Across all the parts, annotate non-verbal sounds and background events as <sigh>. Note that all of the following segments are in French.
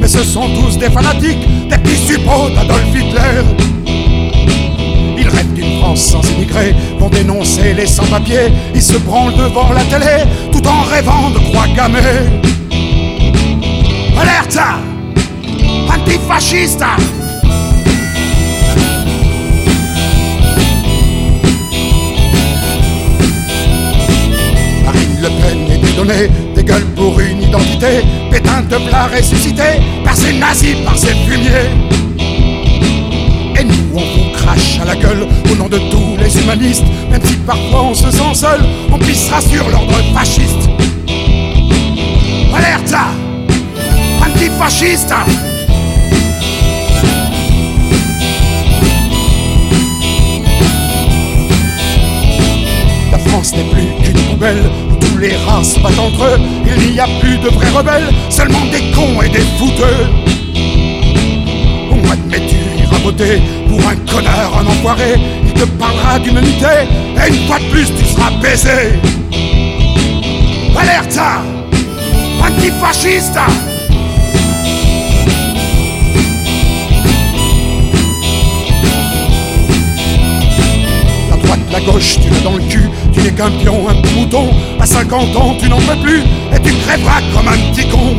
mais ce sont tous des fanatiques, des petits suppôts d'Adolf Hitler. Ils rêvent d'une France sans immigrés, vont dénoncer les sans-papiers, ils se branlent devant la télé, tout en rêvant de croix gammées. Alerte Antifasciste Marine Le Pen est dédonnée, des gueules pour une identité, Pétain de plat ressuscité, par ces nazis, par ces fumiers. Et nous, on vous crache à la gueule au nom de tous les humanistes, même si parfois on se sent seul, on pissera sur l'ordre fasciste. Alerte Antifasciste La France n'est plus qu'une poubelle les rats se battent entre eux. Il n'y a plus de vrais rebelles, seulement des cons et des fouteux. On admet-tu ira voter pour un connard, un enfoiré? Il te parlera d'humanité et une fois de plus tu seras baisé. Alerte Antifasciste La gauche, tu l'as dans le cul, tu n'es qu'un pion, un mouton. À 50 ans, tu n'en peux plus et tu crèveras comme un petit con.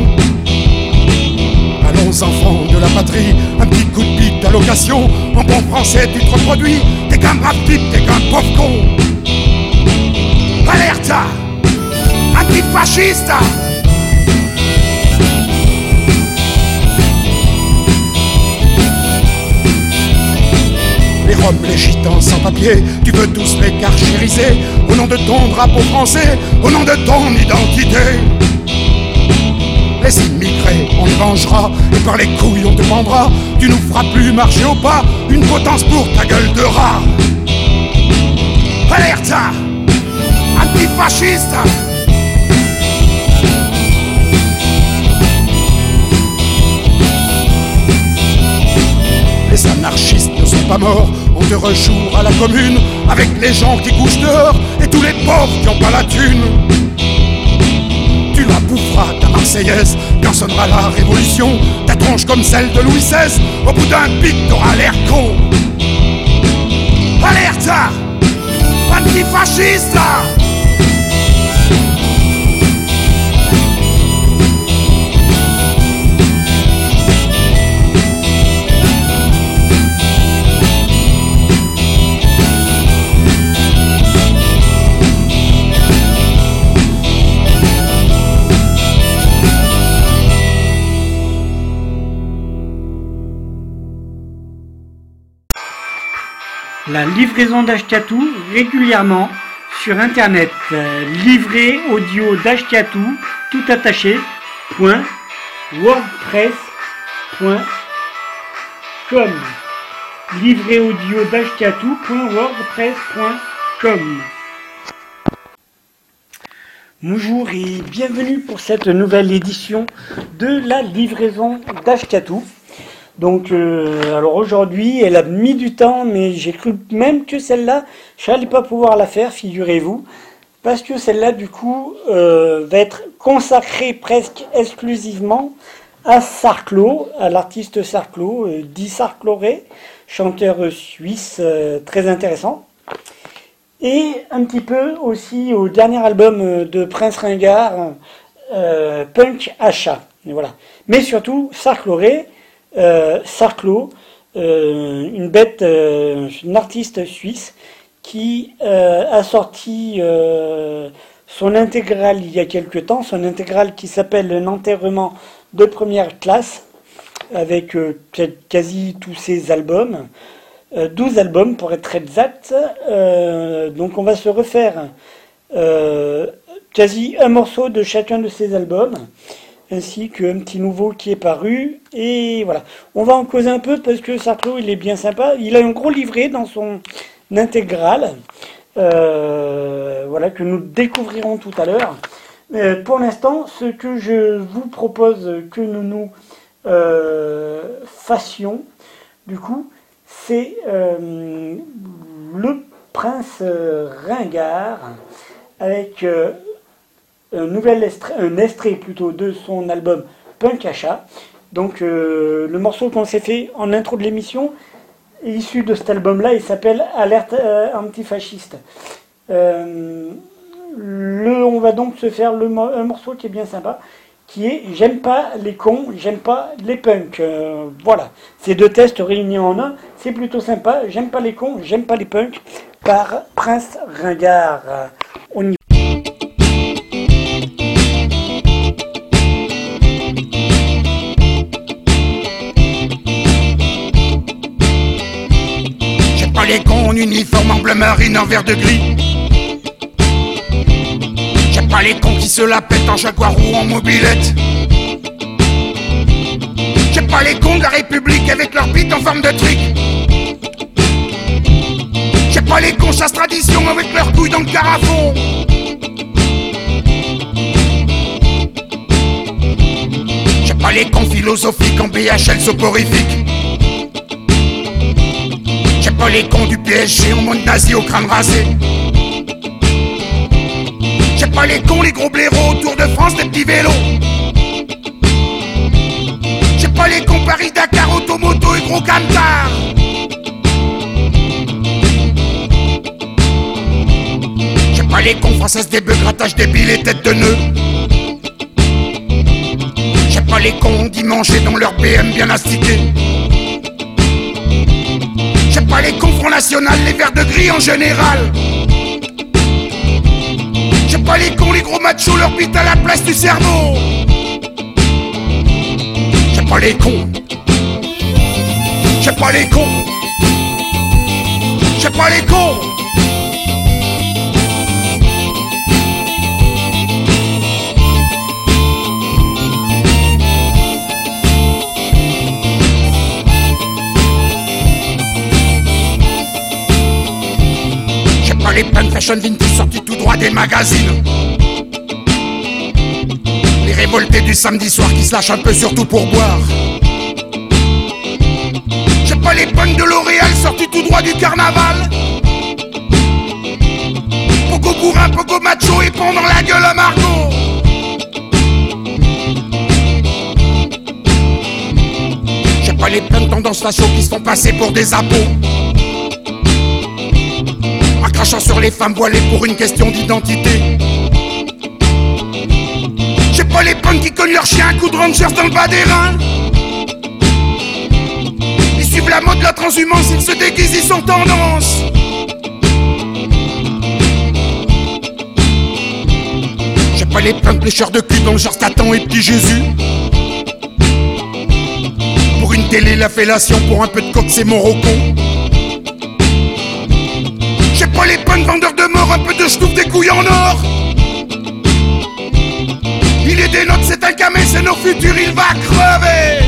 Allons, enfants de la patrie, un petit coup de bite d'allocation. En bon français, tu te reproduis, t'es qu'un brave type, t'es qu'un pauvre con. Alerte Antifasciste Les Roms, les Gitans sans papier, tu veux tous les carchériser Au nom de ton drapeau français, au nom de ton identité. Les immigrés, on les vengera, et par les couilles on te pendra Tu nous feras plus marcher au pas, une potence pour ta gueule de rat. Alerte Antifasciste! Les anarchistes ne sont pas morts, on te rejoue à la commune avec les gens qui couchent dehors et tous les pauvres qui ont pas la thune. Tu la boufferas ta Marseillaise quand sonnera la révolution, ta tronche comme celle de Louis XVI, au bout d'un pic t'auras l'air con. Alerte Antifasciste La livraison d'Ashkatou régulièrement sur internet. Euh, Livré audio d'Ashkatou, tout attaché, point, wordpress, com. Livré audio d'Ashkatou, point, wordpress, com. Bonjour et bienvenue pour cette nouvelle édition de la livraison d'Ashkatou. Donc, euh, alors aujourd'hui, elle a mis du temps, mais j'ai cru même que celle-là, je n'allais pas pouvoir la faire, figurez-vous, parce que celle-là, du coup, euh, va être consacrée presque exclusivement à Sarclo, à l'artiste Sarclo, euh, dit Sarcloré, chanteur suisse euh, très intéressant. Et un petit peu aussi au dernier album euh, de Prince Ringard, euh, Punk Achat. Voilà. Mais surtout, Sarcloré, euh, Sarclo, euh, une bête, euh, une artiste suisse qui a sorti son intégrale il y a quelque temps, son intégrale qui s'appelle Un enterrement de première classe, avec quasi tous ses albums, euh, 12 albums pour être exact. Donc on va se refaire quasi un morceau de chacun de ces albums ainsi qu'un petit nouveau qui est paru. Et voilà. On va en causer un peu parce que Sarclo, il est bien sympa. Il a un gros livret dans son intégrale. euh, voilà, que nous découvrirons tout à l'heure. Euh, pour l'instant, ce que je vous propose que nous nous euh, fassions, du coup, c'est le prince ringard avec un nouvel extrait, un extrait plutôt de son album Punk Achat. Donc le morceau qu'on s'est fait en intro de l'émission est issu de cet album-là, il s'appelle Alerte antifasciste. le, on va donc se faire le, un morceau qui est bien sympa qui est J'aime pas les cons, j'aime pas les punks. Euh, voilà, ces deux tests réunis en un, c'est plutôt sympa. J'aime pas les cons, j'aime pas les punks, par Prince Ringard. On y les cons en uniforme en bleu marine en vert de gris pas les cons qui se la pètent en jaguar ou en mobilette. J'aime pas les cons de la République avec leur bite en forme de trick. J'aime pas les cons chasse tradition avec leurs couilles dans le carafon. J'aime pas les cons philosophiques en BHL soporifique. J'aime pas les cons du PSG en monde nazi au crâne rasé pas les cons, les gros blaireaux autour de France, des petits vélos. J'ai pas les cons Paris-Dakar, automoto et gros camtar. J'ai pas les cons françaises, des bœufs, grattage débiles et têtes de nœuds. J'ai pas les cons dimanche dans leur BM bien astiqué. J'ai pas les cons Front National, les verts de gris en général pas les cons, les gros machos, leur bite à la place du cerveau. J'aime pas les cons. J'aime pas les cons. J'aime pas les cons. Les punk fashion vintage sortis tout droit des magazines. Les révoltés du samedi soir qui se lâchent un peu surtout pour boire. J'ai pas les punks de L'Oréal sortis tout droit du carnaval. Poco bourrin, poco macho et pendant la gueule à Margot. J'ai pas les punks tendance facho qui se font passer pour des abos crachant sur les femmes voilées pour une question d'identité. J'ai pas les punks qui cognent leur chien un coup de rangers dans le bas des reins. Ils suivent la mode de la transhumance, ils se déguisent, ils sont tendance. J'ai pas les punks lécheurs de cul dans le genre Satan et petit Jésus. Pour une télé, la fellation, pour un peu de coque, c'est mon rocon pas les punks vendeurs de mort, un peu de ch'touf, des couilles en or. Il est des notes, c'est un camé, c'est nos futurs, il va crever.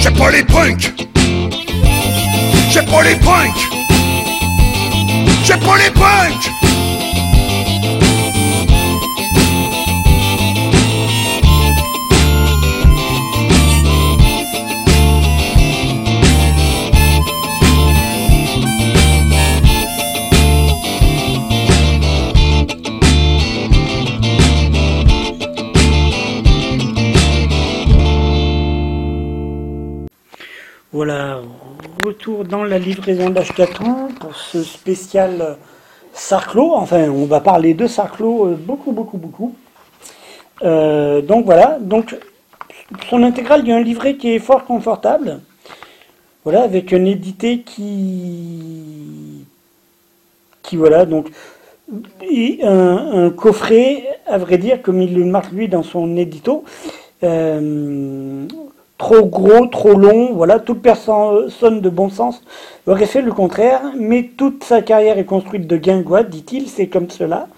J'ai pas les punks. J'ai pas les punks. J'ai pas les punks. Dans la livraison d'Ashkatou pour ce spécial Sarclo. Enfin, on va parler de Sarclo euh, beaucoup, beaucoup, beaucoup. Euh, donc voilà, donc son intégrale, il y a un livret qui est fort confortable. Voilà, avec un édité qui. qui voilà, donc. Et un, coffret, à vrai dire, comme il le marque lui dans son édito. Euh, trop gros, trop long, voilà, toute personne de bon sens aurait fait le contraire, mais toute sa carrière est construite de guingois, dit-il, c'est comme cela.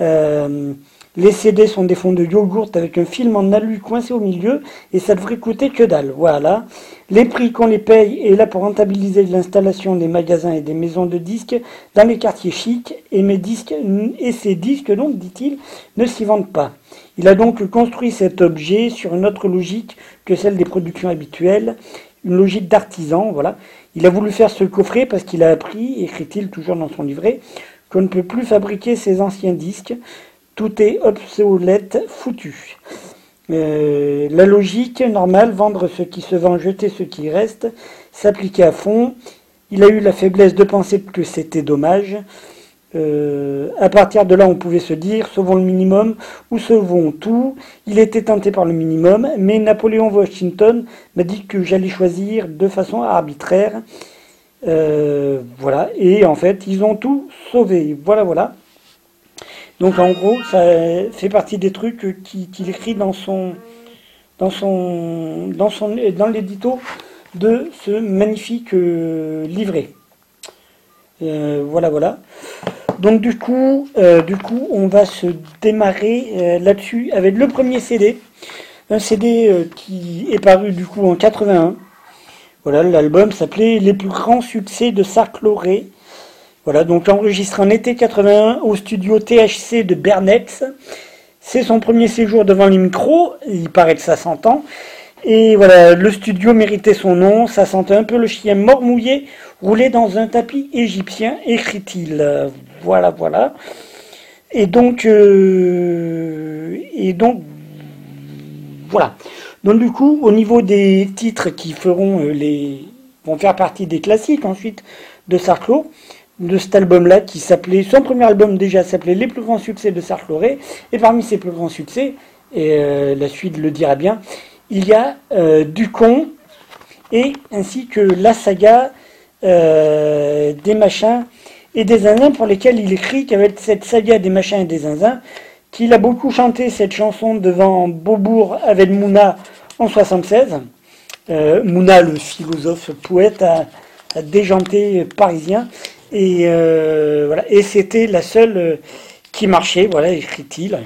Euh, les CD sont des fonds de yogourt avec un film en alu coincé au milieu et ça devrait coûter que dalle. Voilà. Les prix qu'on les paye est là pour rentabiliser l'installation des magasins et des maisons de disques dans les quartiers chics et mes disques et ces disques donc dit-il ne s'y vendent pas. Il a donc construit cet objet sur une autre logique que celle des productions habituelles, une logique d'artisan, voilà. Il a voulu faire ce coffret parce qu'il a appris, écrit-il toujours dans son livret, qu'on ne peut plus fabriquer ces anciens disques. Tout est obsolète, foutu. Euh, la logique normale, vendre ce qui se vend, jeter ce qui reste, s'appliquait à fond. Il a eu la faiblesse de penser que c'était dommage. Euh, à partir de là, on pouvait se dire sauvons le minimum ou sauvons tout. Il était tenté par le minimum, mais Napoléon Washington m'a dit que j'allais choisir de façon arbitraire. Euh, voilà, et en fait, ils ont tout sauvé. Voilà, voilà. Donc en gros, ça fait partie des trucs qu'il écrit dans son dans son dans son dans l'édito de ce magnifique euh, livret. voilà, voilà. Donc du coup, euh, du coup, on va se démarrer euh, là-dessus avec le premier CD, un CD euh, qui est paru du coup en 81. Voilà, l'album s'appelait Les plus grands succès de Sarcloré. Voilà, donc enregistré en été 81 au studio THC de Bernex. C'est son premier séjour devant les il paraît que ça s'entend. Et voilà, le studio méritait son nom, ça sentait un peu le chien mort mouillé roulé dans un tapis égyptien, écrit-il. Voilà, voilà. Et donc, euh, et donc, voilà. Donc du coup, au niveau des titres qui feront euh, les, vont faire partie des classiques ensuite de Sarclo, de cet album-là qui s'appelait, son premier album déjà s'appelait Les plus grands succès de Sarcloré, et parmi ses plus grands succès, et euh, la suite le dira bien, il y a Ducon et ainsi que la saga des machins et des zinzins pour lesquels il écrit qu'avec cette saga des machins et des zinzins, qu'il a beaucoup chanté cette chanson devant Beaubourg avec Mouna en 76. Euh, Mouna, le philosophe poète, a, déjanté parisien. Et, euh, voilà. et c'était la seule euh, qui marchait, voilà, écrit-il.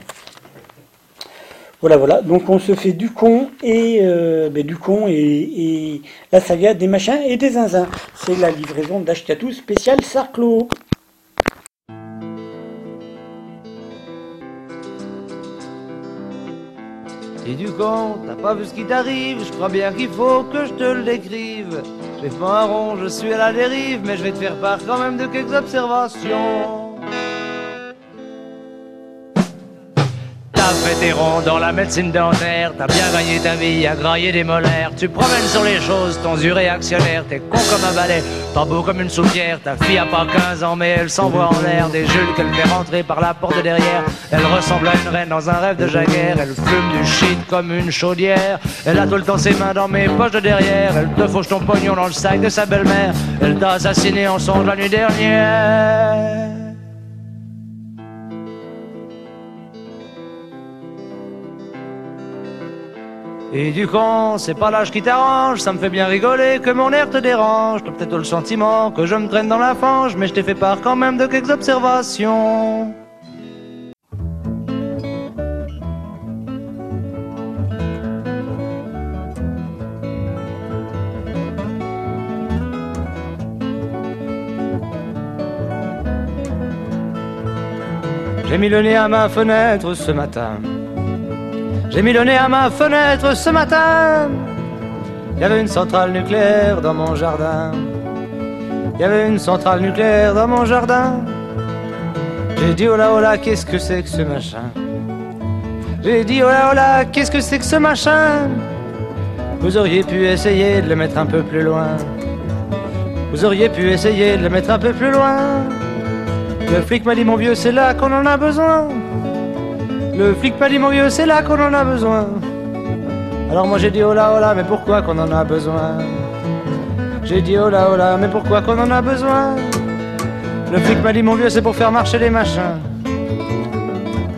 Voilà, voilà. Donc on se fait du con et euh, ben, du con et, la saga des machins et des zinzins. C'est la livraison d'Ashkatou spécial Sarclo. Et du con, t'as pas vu ce qui t'arrive, je crois bien qu'il faut que je te le décrive. Je pas un rond, je suis à la dérive, mais je vais te faire part quand même de quelques observations. Ronds dans la médecine dentaire, t'as bien gagné ta vie à grailler des molaires, tu promènes sur les choses, ton yeux réactionnaire, t'es con comme un balai, pas beau comme une soupière, ta fille a pas 15 ans mais elle s'envoie en l'air, des jules qu'elle fait rentrer par la porte derrière, elle ressemble à une reine dans un rêve de jaguère, elle fume du shit comme une chaudière, elle a tout le temps ses mains dans mes poches de derrière, elle te fauche ton pognon dans le sac de sa belle-mère, elle t'a assassiné en songe la nuit dernière. Et du con, c'est pas l'âge qui t'arrange, ça me fait bien rigoler que mon air te dérange. T'as peut-être le sentiment que je me traîne dans la fange, mais je t'ai fait part quand même de quelques observations. J'ai mis le nez à ma fenêtre ce matin. J'ai mis le nez à ma fenêtre ce matin. Il y avait une centrale nucléaire dans mon jardin. Il y avait une centrale nucléaire dans mon jardin. J'ai dit oh là oh là, qu'est-ce que c'est que ce machin? J'ai dit oh là oh là, qu'est-ce que c'est que ce machin? Vous auriez pu essayer de le mettre un peu plus loin. Vous auriez pu essayer de le mettre un peu plus loin. Le flic m'a dit mon vieux, c'est là qu'on en a besoin. Le flic m'a dit mon vieux, c'est là qu'on en a besoin. Alors moi j'ai dit oh là oh là, mais pourquoi qu'on en a besoin? J'ai dit oh là oh là, mais pourquoi qu'on en a besoin? Le flic m'a dit mon vieux, c'est pour faire marcher les machins.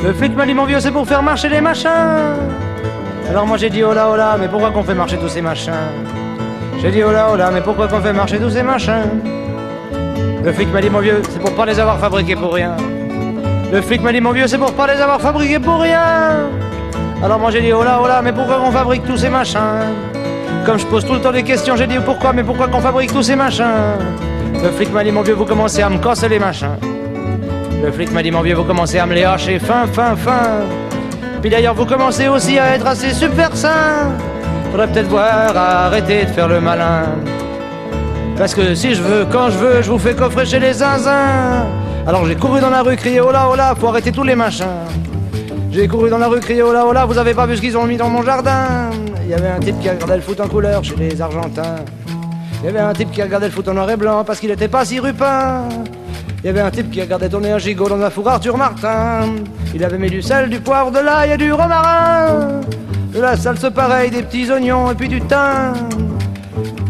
Le flic m'a dit mon vieux, c'est pour faire marcher les machins. Alors moi j'ai dit oh là oh là, mais pourquoi qu'on fait marcher tous ces machins? J'ai dit oh là oh là, mais pourquoi qu'on fait marcher tous ces machins? Le flic m'a dit mon vieux, c'est pour pas les avoir fabriqués pour rien. Le flic m'a dit mon vieux c'est pour pas les avoir fabriqués pour rien. Alors moi j'ai dit oh là oh là mais pourquoi on fabrique tous ces machins? Comme je pose tout le temps des questions j'ai dit pourquoi mais pourquoi qu'on fabrique tous ces machins? Le flic m'a dit mon vieux vous commencez à me casser les machins. Le flic m'a dit mon vieux vous commencez à me les hacher fin fin fin. Puis d'ailleurs vous commencez aussi à être assez subversins. Faudrait peut-être voir arrêter de faire le malin. Parce que si je veux quand je veux je vous fais coffrer chez les zinzins alors j'ai couru dans la rue, crié oh là, faut arrêter tous les machins. J'ai couru dans la rue, crié oh là, vous avez pas vu ce qu'ils ont mis dans mon jardin? Il y avait un type qui regardait le foot en couleur chez les Argentins. Il y avait un type qui regardait le foot en noir et blanc parce qu'il était pas si rupin. Il y avait un type qui regardait tourner un gigot dans un four Arthur Martin. Il avait mis du sel, du poivre, de l'ail et du romarin. De la salse pareille, des petits oignons et puis du thym.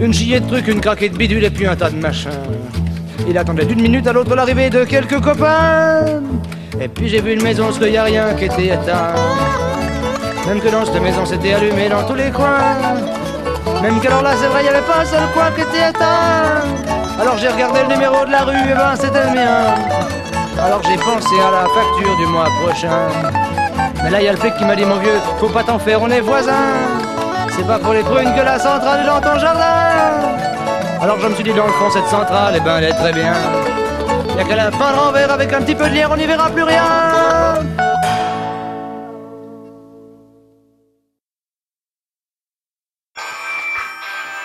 Une gilet de trucs, une craquette de bidule et puis un tas de machins. Il attendait d'une minute à l'autre l'arrivée de quelques copains. Et puis j'ai vu une maison, ce qu'il n'y a rien qui était éteint. Même que dans cette maison, c'était allumé dans tous les coins. Même qu'alors là, c'est vrai, il n'y avait pas un seul coin qui était éteint. Alors j'ai regardé le numéro de la rue, et ben c'était le mien. Alors j'ai pensé à la facture du mois prochain. Mais là, il y a le flic qui m'a dit, mon vieux, faut pas t'en faire, on est voisins. C'est pas pour les prunes que la centrale est dans ton jardin. Alors je me suis dit, dans le fond, cette centrale, eh ben, elle est très bien. Y'a qu'à la fin l'envers avec un petit peu de lierre, on n'y verra plus rien.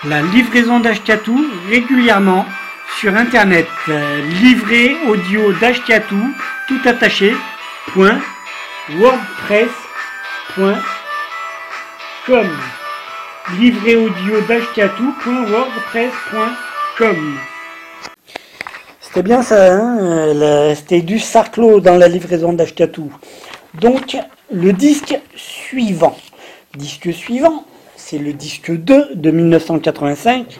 La livraison d'Ashkatou régulièrement sur internet. Euh, livré audio d'Ashkatou, tout attaché, point, wordpress.com. Livré audio d'Ashkatou.wordpress.com. C'était bien ça, hein la- c'était du sarclo dans la livraison d'Ashkatou. Donc, le disque suivant. Disque suivant, c'est le disque 2 de 1985,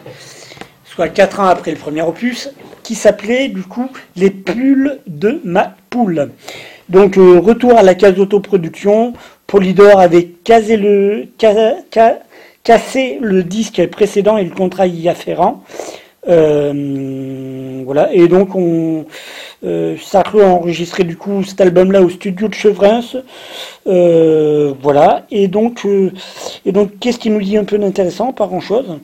soit 4 ans après le premier opus, qui s'appelait du coup Les pulls de ma poule. Donc, euh, retour à la case autoproduction. Polydor avait casé le, cassé le disque précédent et le contrat y afférent. Euh, voilà, et donc on euh, a enregistré du coup cet album-là au studio de Chevrins. Euh, voilà, et donc, euh, et donc qu'est-ce qui nous dit un peu d'intéressant? Pas grand-chose.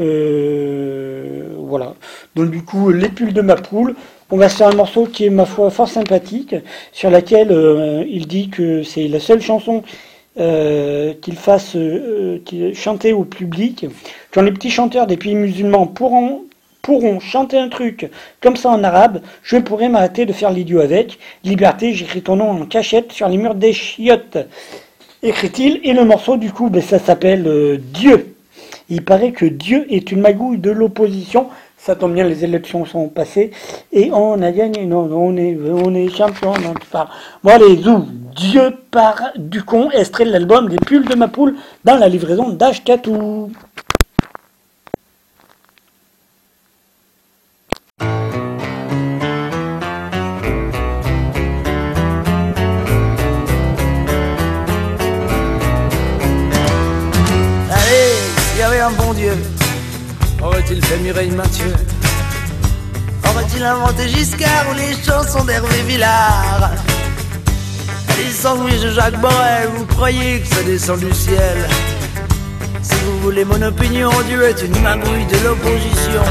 Euh, voilà. Donc du coup, les pulls de ma poule. On va se faire un morceau qui est ma foi fort sympathique, sur laquelle il dit que c'est la seule chanson euh, qu'il fasse euh, chanter au public. Quand les petits chanteurs des pays musulmans pourront pourront chanter un truc comme ça en arabe, je pourrais m'arrêter de faire l'idiot avec. Liberté, j'écris ton nom en cachette sur les murs des chiottes. Écrit-il, et le morceau du coup, ben, ça s'appelle euh, Dieu. Il paraît que Dieu est une magouille de l'opposition. Ça tombe bien, les élections sont passées et on a gagné. Non, on est, on est champion. C'est pas- Bon, allez, zou. Dieu par du con, extrait de l'album des pulls de ma poule dans la livraison d'Ashkatou. Allez, s'il y avait un bon Dieu, aurait-il fait Mireille Mathieu Aurait-il inventé Giscard ou les chansons d'Hervé Villard Les sandwichs de Jacques Borel, vous croyez que ça descend du ciel Si vous voulez mon opinion, Dieu est une magouille de l'opposition.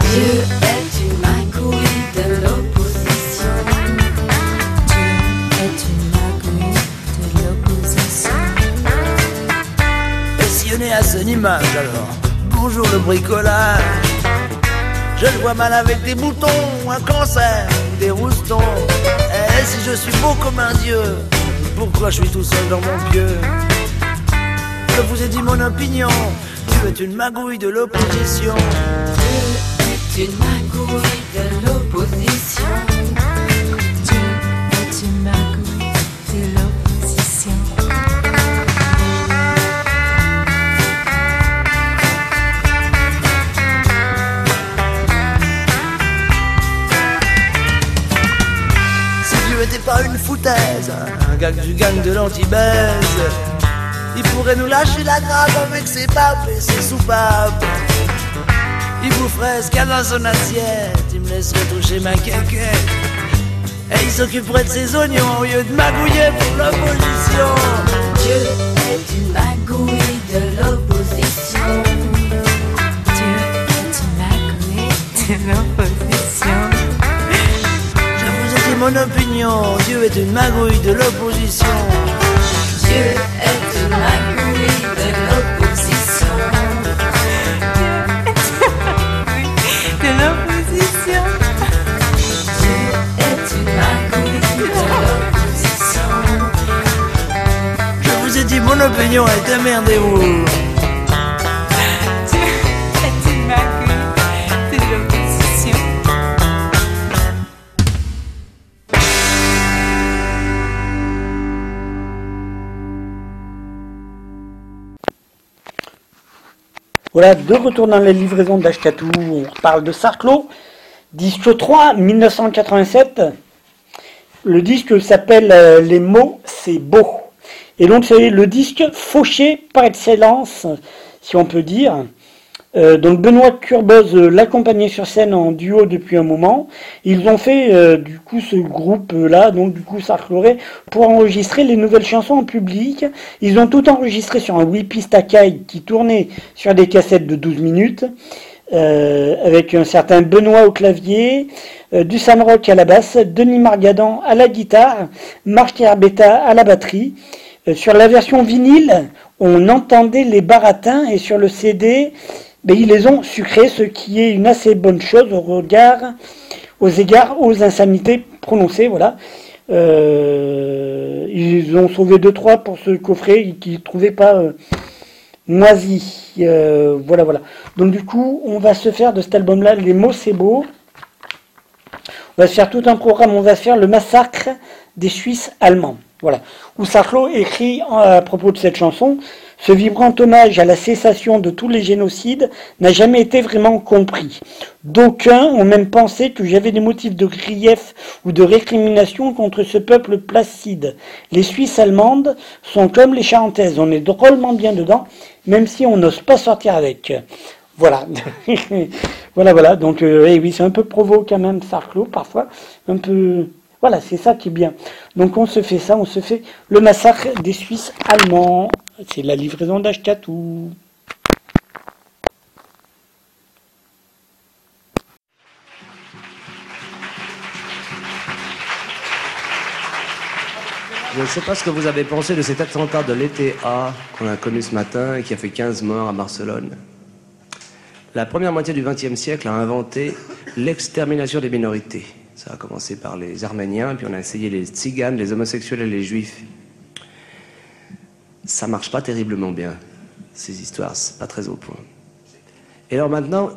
Dieu est une magouille de l'opposition. Dieu est une magouille de l'opposition. Et si on est à son image alors Bonjour le bricolage Je le vois mal avec des boutons, un cancer, des roustons. Et si je suis beau comme un dieu Pourquoi je suis tout seul dans mon pieu? Je vous ai dit mon opinion Tu es une magouille de l'opposition Un gars du gang de l'anti-baise. Il pourrait nous lâcher la grappe avec ses papes et ses soupapes. Il boufferait ce qu'il y a dans son assiette. Il me laisserait toucher ma quéquette. Et il s'occuperait de ses oignons Au lieu de magouiller pour l'opposition. Dieu est une magouille de l'opposition. Dieu est une magouille de l'opposition mon opinion, Dieu est une magouille de l'opposition. Dieu est une magouille de l'opposition. Dieu est une magouille de l'opposition. Dieu est une magouille de l'opposition. Je vous ai dit mon opinion et démerdez-vous. Voilà, de retour dans les livraisons d'Ashkatou, on parle de Sarclo, disque 3, 1987. Le disque s'appelle euh, Les mots, c'est beau. Et donc c'est le disque fauché par excellence, si on peut dire. Euh, donc Benoît Curboz euh, l'accompagnait sur scène en duo depuis un moment. Ils ont fait euh, du coup ce groupe là, donc du coup Sarcloré, pour enregistrer les nouvelles chansons en public. Ils ont tout enregistré sur un 8 pistes qui tournait sur des cassettes de 12 minutes. avec un certain Benoît au clavier, du Rock à la basse, Denis Margadan à la guitare, Marc Herbetta à la batterie. Sur la version vinyle, on entendait les baratins et sur le CD, ben, ils les ont sucrés, ce qui est une assez bonne chose au regard, aux égards, aux insanités prononcées, voilà. Euh, ils ont sauvé deux trois pour ce coffret qu'ils ne trouvaient pas euh. Euh, voilà, voilà. Donc du coup, on va se faire de cet album-là, les mots c'est beau. On va se faire tout un programme. On va se faire le massacre des Suisses allemands. Voilà. Où Sarclo écrit en- à propos de cette chanson Ce vibrant hommage à la cessation de tous les génocides n'a jamais été vraiment compris. D'aucuns ont même pensé que j'avais des motifs de grief ou de récrimination contre ce peuple placide. Les Suisses allemandes sont comme les Charentaises, on est drôlement bien dedans, même si on n'ose pas sortir avec. Voilà. <laughs> voilà, voilà. Donc, euh, eh oui, c'est un peu provo quand même, Sarclo, parfois. Un peu. Voilà, c'est ça qui est bien. Donc, on se fait ça, on se fait le massacre des Suisses allemands. C'est la livraison d'Ashkatou. Je ne sais pas ce que vous avez pensé de cet attentat de l'été A qu'on a connu ce matin et qui a fait 15 morts à Barcelone. La première moitié du XXe siècle a inventé l'extermination des minorités. Ça a commencé par les Arméniens, puis on a essayé les tziganes, les homosexuels et les juifs. Ça marche pas terriblement bien, ces histoires, c'est pas très au point. Et alors maintenant,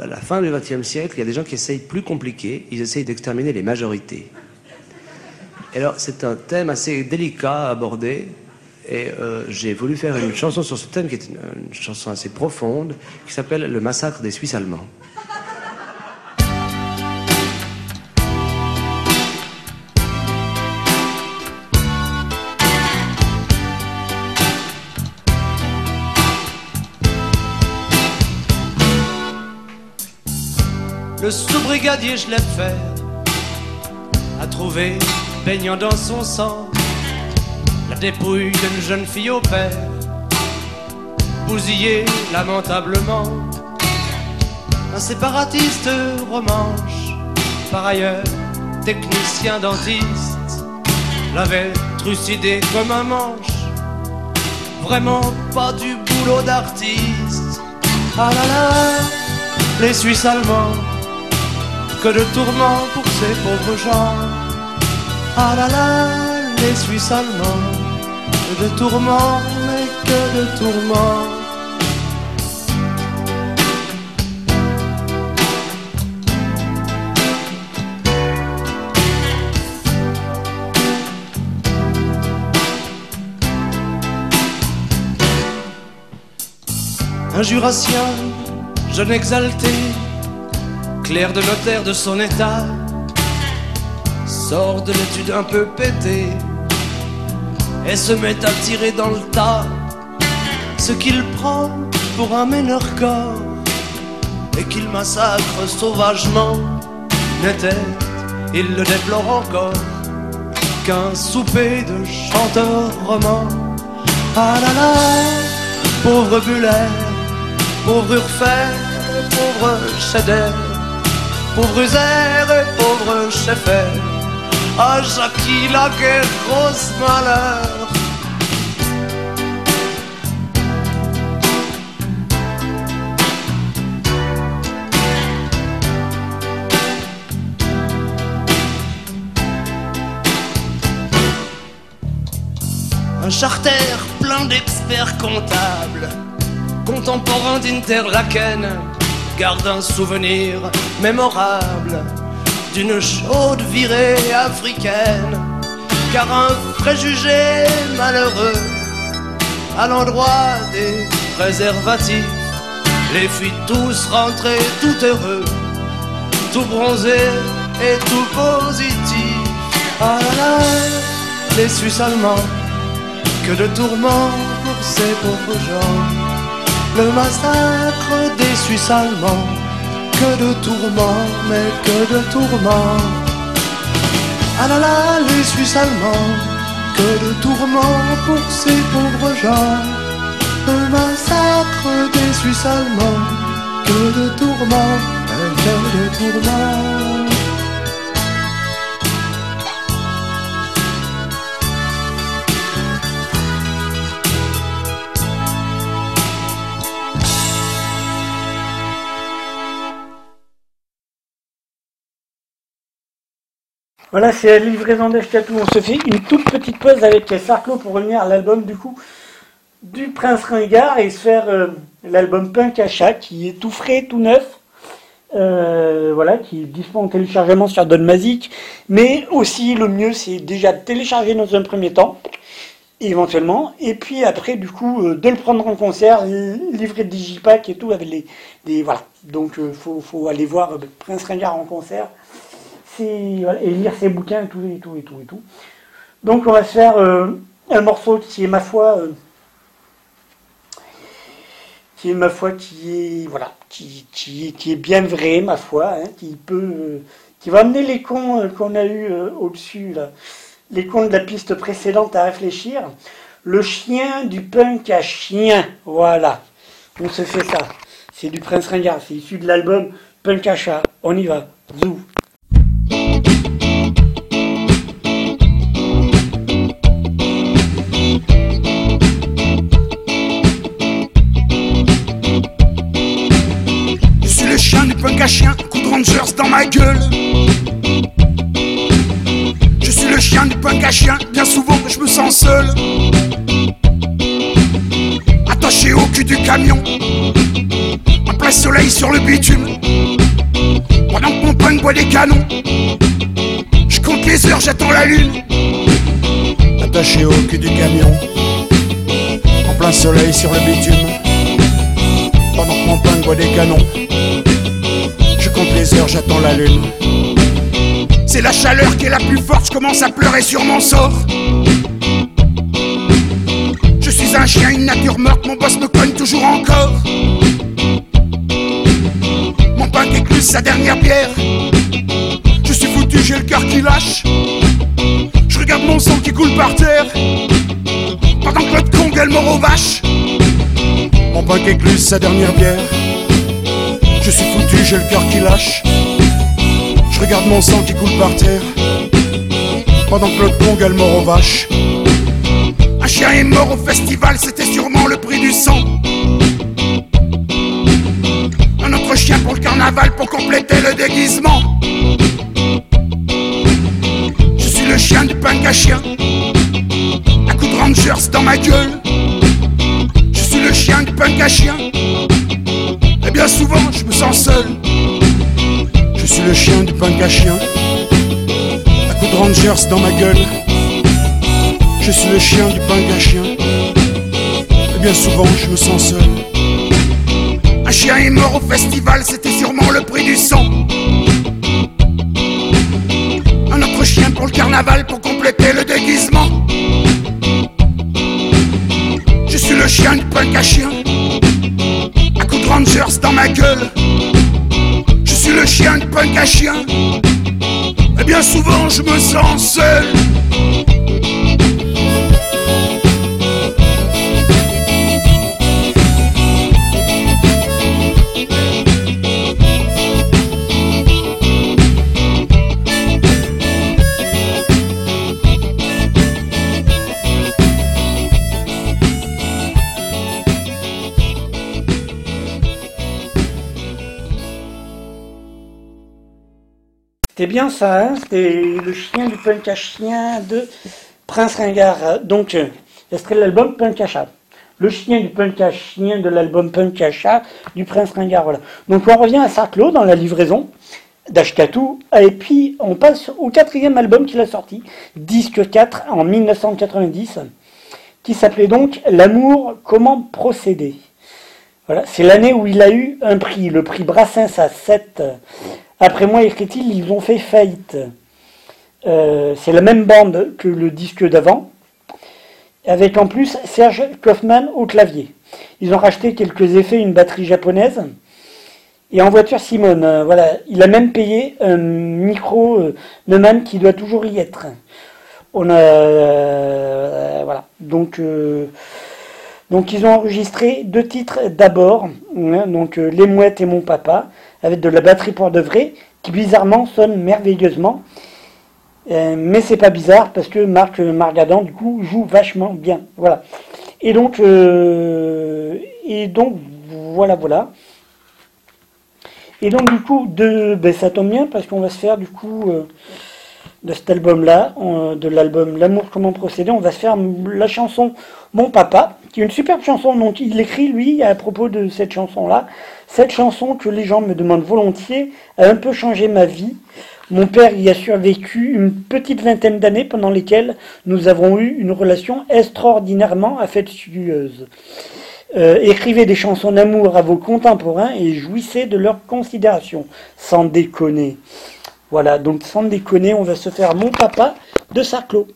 à la fin du XXe siècle, il y a des gens qui essayent plus compliqué, ils essayent d'exterminer les majorités. Et alors, c'est un thème assez délicat à aborder. Et euh, j'ai voulu faire une chanson sur ce thème qui est une chanson assez profonde, qui s'appelle Le massacre des Suisses allemands. Le sous-brigadier Schlepfer a trouvé, baignant dans son sang, la dépouille d'une jeune fille au père, bousillée lamentablement. Un séparatiste romanche, par ailleurs technicien dentiste, l'avait trucidé comme un manche. Vraiment pas du boulot d'artiste. Ah là là, les Suisses allemands que de tourments pour ces pauvres gens. Ah là là, les Suisses allemands, que de tourments, mais que de tourments. Un jurassien, jeune exalté, clerc de notaire de son état, sort de l'étude un peu pété et se met à tirer dans le tas ce qu'il prend pour un meneur corps. Et qu'il massacre sauvagement n'était, il le déplore encore, qu'un souper de chanteurs romans. Ah là là, pauvre Buller, pauvre Urfer, pauvre Cheder, pauvre Uzer et pauvre Scheffer. Ah, Jackie, la guerre, grosse malheur. Un charter plein d'expérience expert comptable, contemporain d'Interlaken, garde un souvenir mémorable d'une chaude virée africaine, car un préjugé malheureux à l'endroit des préservatifs les fit tous rentrer tout heureux, tout bronzés et tout positif. Ah là là, les Suisses allemands, que de tourments pour ces pauvres gens. Le massacre des Suisses allemands, que de tourments, mais que de tourments. Ah là là, les Suisses allemands, que de tourments pour ces pauvres gens. Le massacre des Suisses allemands, que de tourments, mais que de tourments. Voilà, c'est la livraison d'Ashkatou. On se fait une toute petite pause avec Sarklo pour revenir à l'album du coup du Prince Ringard et se faire euh, l'album Punk Achat qui est tout frais, tout neuf. Euh, voilà, qui est disponible en téléchargement sur Don Mazik. Mais aussi, le mieux, c'est déjà de télécharger dans un premier temps, éventuellement. Et puis après, du coup, euh, de le prendre en concert, livrer Digipack et tout, avec les. Voilà. Donc, il faut, faut, aller voir Prince Ringard en concert et lire ses bouquins et tout, et tout, et tout, et tout. Donc on va se faire euh, un morceau qui est ma foi, euh, qui est ma foi, qui est voilà, qui, qui, est bien vrai, ma foi, hein, qui peut, euh, qui va amener les cons qu'on a eu au-dessus, les cons de la piste précédente à réfléchir. Le chien du punk à chien, voilà. On se fait ça. C'est du Prince Ringard, c'est issu de l'album Punk à chat. On y va. Zou. Chien du punk à chien, bien souvent je me sens seul. Attaché au cul du camion, en plein soleil sur le bitume. Pendant que mon punk boit des canons, je compte les heures, j'attends la lune. Attaché au cul du camion, en plein soleil sur le bitume. Pendant que mon punk boit des canons compte les heures, j'attends la lune. C'est la chaleur qui est la plus forte, je commence à pleurer sur mon sort. Je suis un chien, une nature morte, mon boss me cogne toujours encore. Mon pain écluse sa dernière bière. Je suis foutu, j'ai le cœur qui lâche. Je regarde mon sang qui coule par terre. Pendant que l'autre con gueule mort aux vaches. Mon pain écluse sa dernière bière. Je suis foutu, j'ai le cœur qui lâche. Je regarde mon sang qui coule par terre. Pendant que l'autre con gueule mort aux vaches. Un chien est mort au festival, c'était sûrement le prix du sang. Un autre chien pour le carnaval pour compléter le déguisement. Je suis le chien du punk à chien. Un coup de rangers dans ma gueule. Je suis le chien du punk à chien bien souvent je me sens seul. Je suis le chien du punk à chien, à coup de rangers dans ma gueule. Je suis le chien du punk à chien, et bien souvent je me sens seul. Un chien est mort au festival, c'était sûrement le prix du sang. Un autre chien pour le carnaval pour compléter le déguisement. Je suis le chien du punk à chien Rangers dans ma gueule. Le chien de punk à chien. Et bien souvent je me sens seul. C'était bien ça, hein c'était le chien du punk à chien de Prince Ringard. Donc, extrait de l'album Punk à le chien du punk à chien de l'album Punk à chat du Prince Ringard. Voilà. Donc on revient à Sarclo dans la livraison d'Ashkatou, et puis on passe au quatrième album qu'il a sorti, disque 4 en 1990, qui s'appelait donc L'amour, comment procéder. Voilà, c'est l'année où il a eu un prix, le prix Brassens à 7. Après moi, écrit-il, ils ont fait faillite. Euh, c'est la même bande que le disque d'avant, avec en plus Serge Kaufmann au clavier. Ils ont racheté quelques effets, une batterie japonaise. Et en voiture, Simone, euh, voilà, il a même payé un micro euh, Neumann qui doit toujours y être. On a, euh, voilà, donc, donc ils ont enregistré deux titres d'abord, hein, donc Les Mouettes et Mon Papa, avec de la batterie pour de vrai, qui bizarrement sonne merveilleusement. mais c'est pas bizarre parce que Marc Margadan du coup joue vachement bien, voilà. Et donc, et donc voilà, voilà. Et donc du coup, de, ben, ça tombe bien parce qu'on va se faire du coup euh, de cet album-là, de l'album L'amour comment procéder, on va se faire la chanson Mon papa, qui est une superbe chanson. Donc il écrit lui à propos de cette chanson-là. Cette chanson que les gens me demandent volontiers a un peu changé ma vie. Mon père y a survécu une petite vingtaine d'années pendant lesquelles nous avons eu une relation extraordinairement affectueuse. Euh, écrivez des chansons d'amour à vos contemporains et jouissez de leur considération, sans déconner. Voilà, donc sans déconner, on va se faire Mon Papa de Sarclos.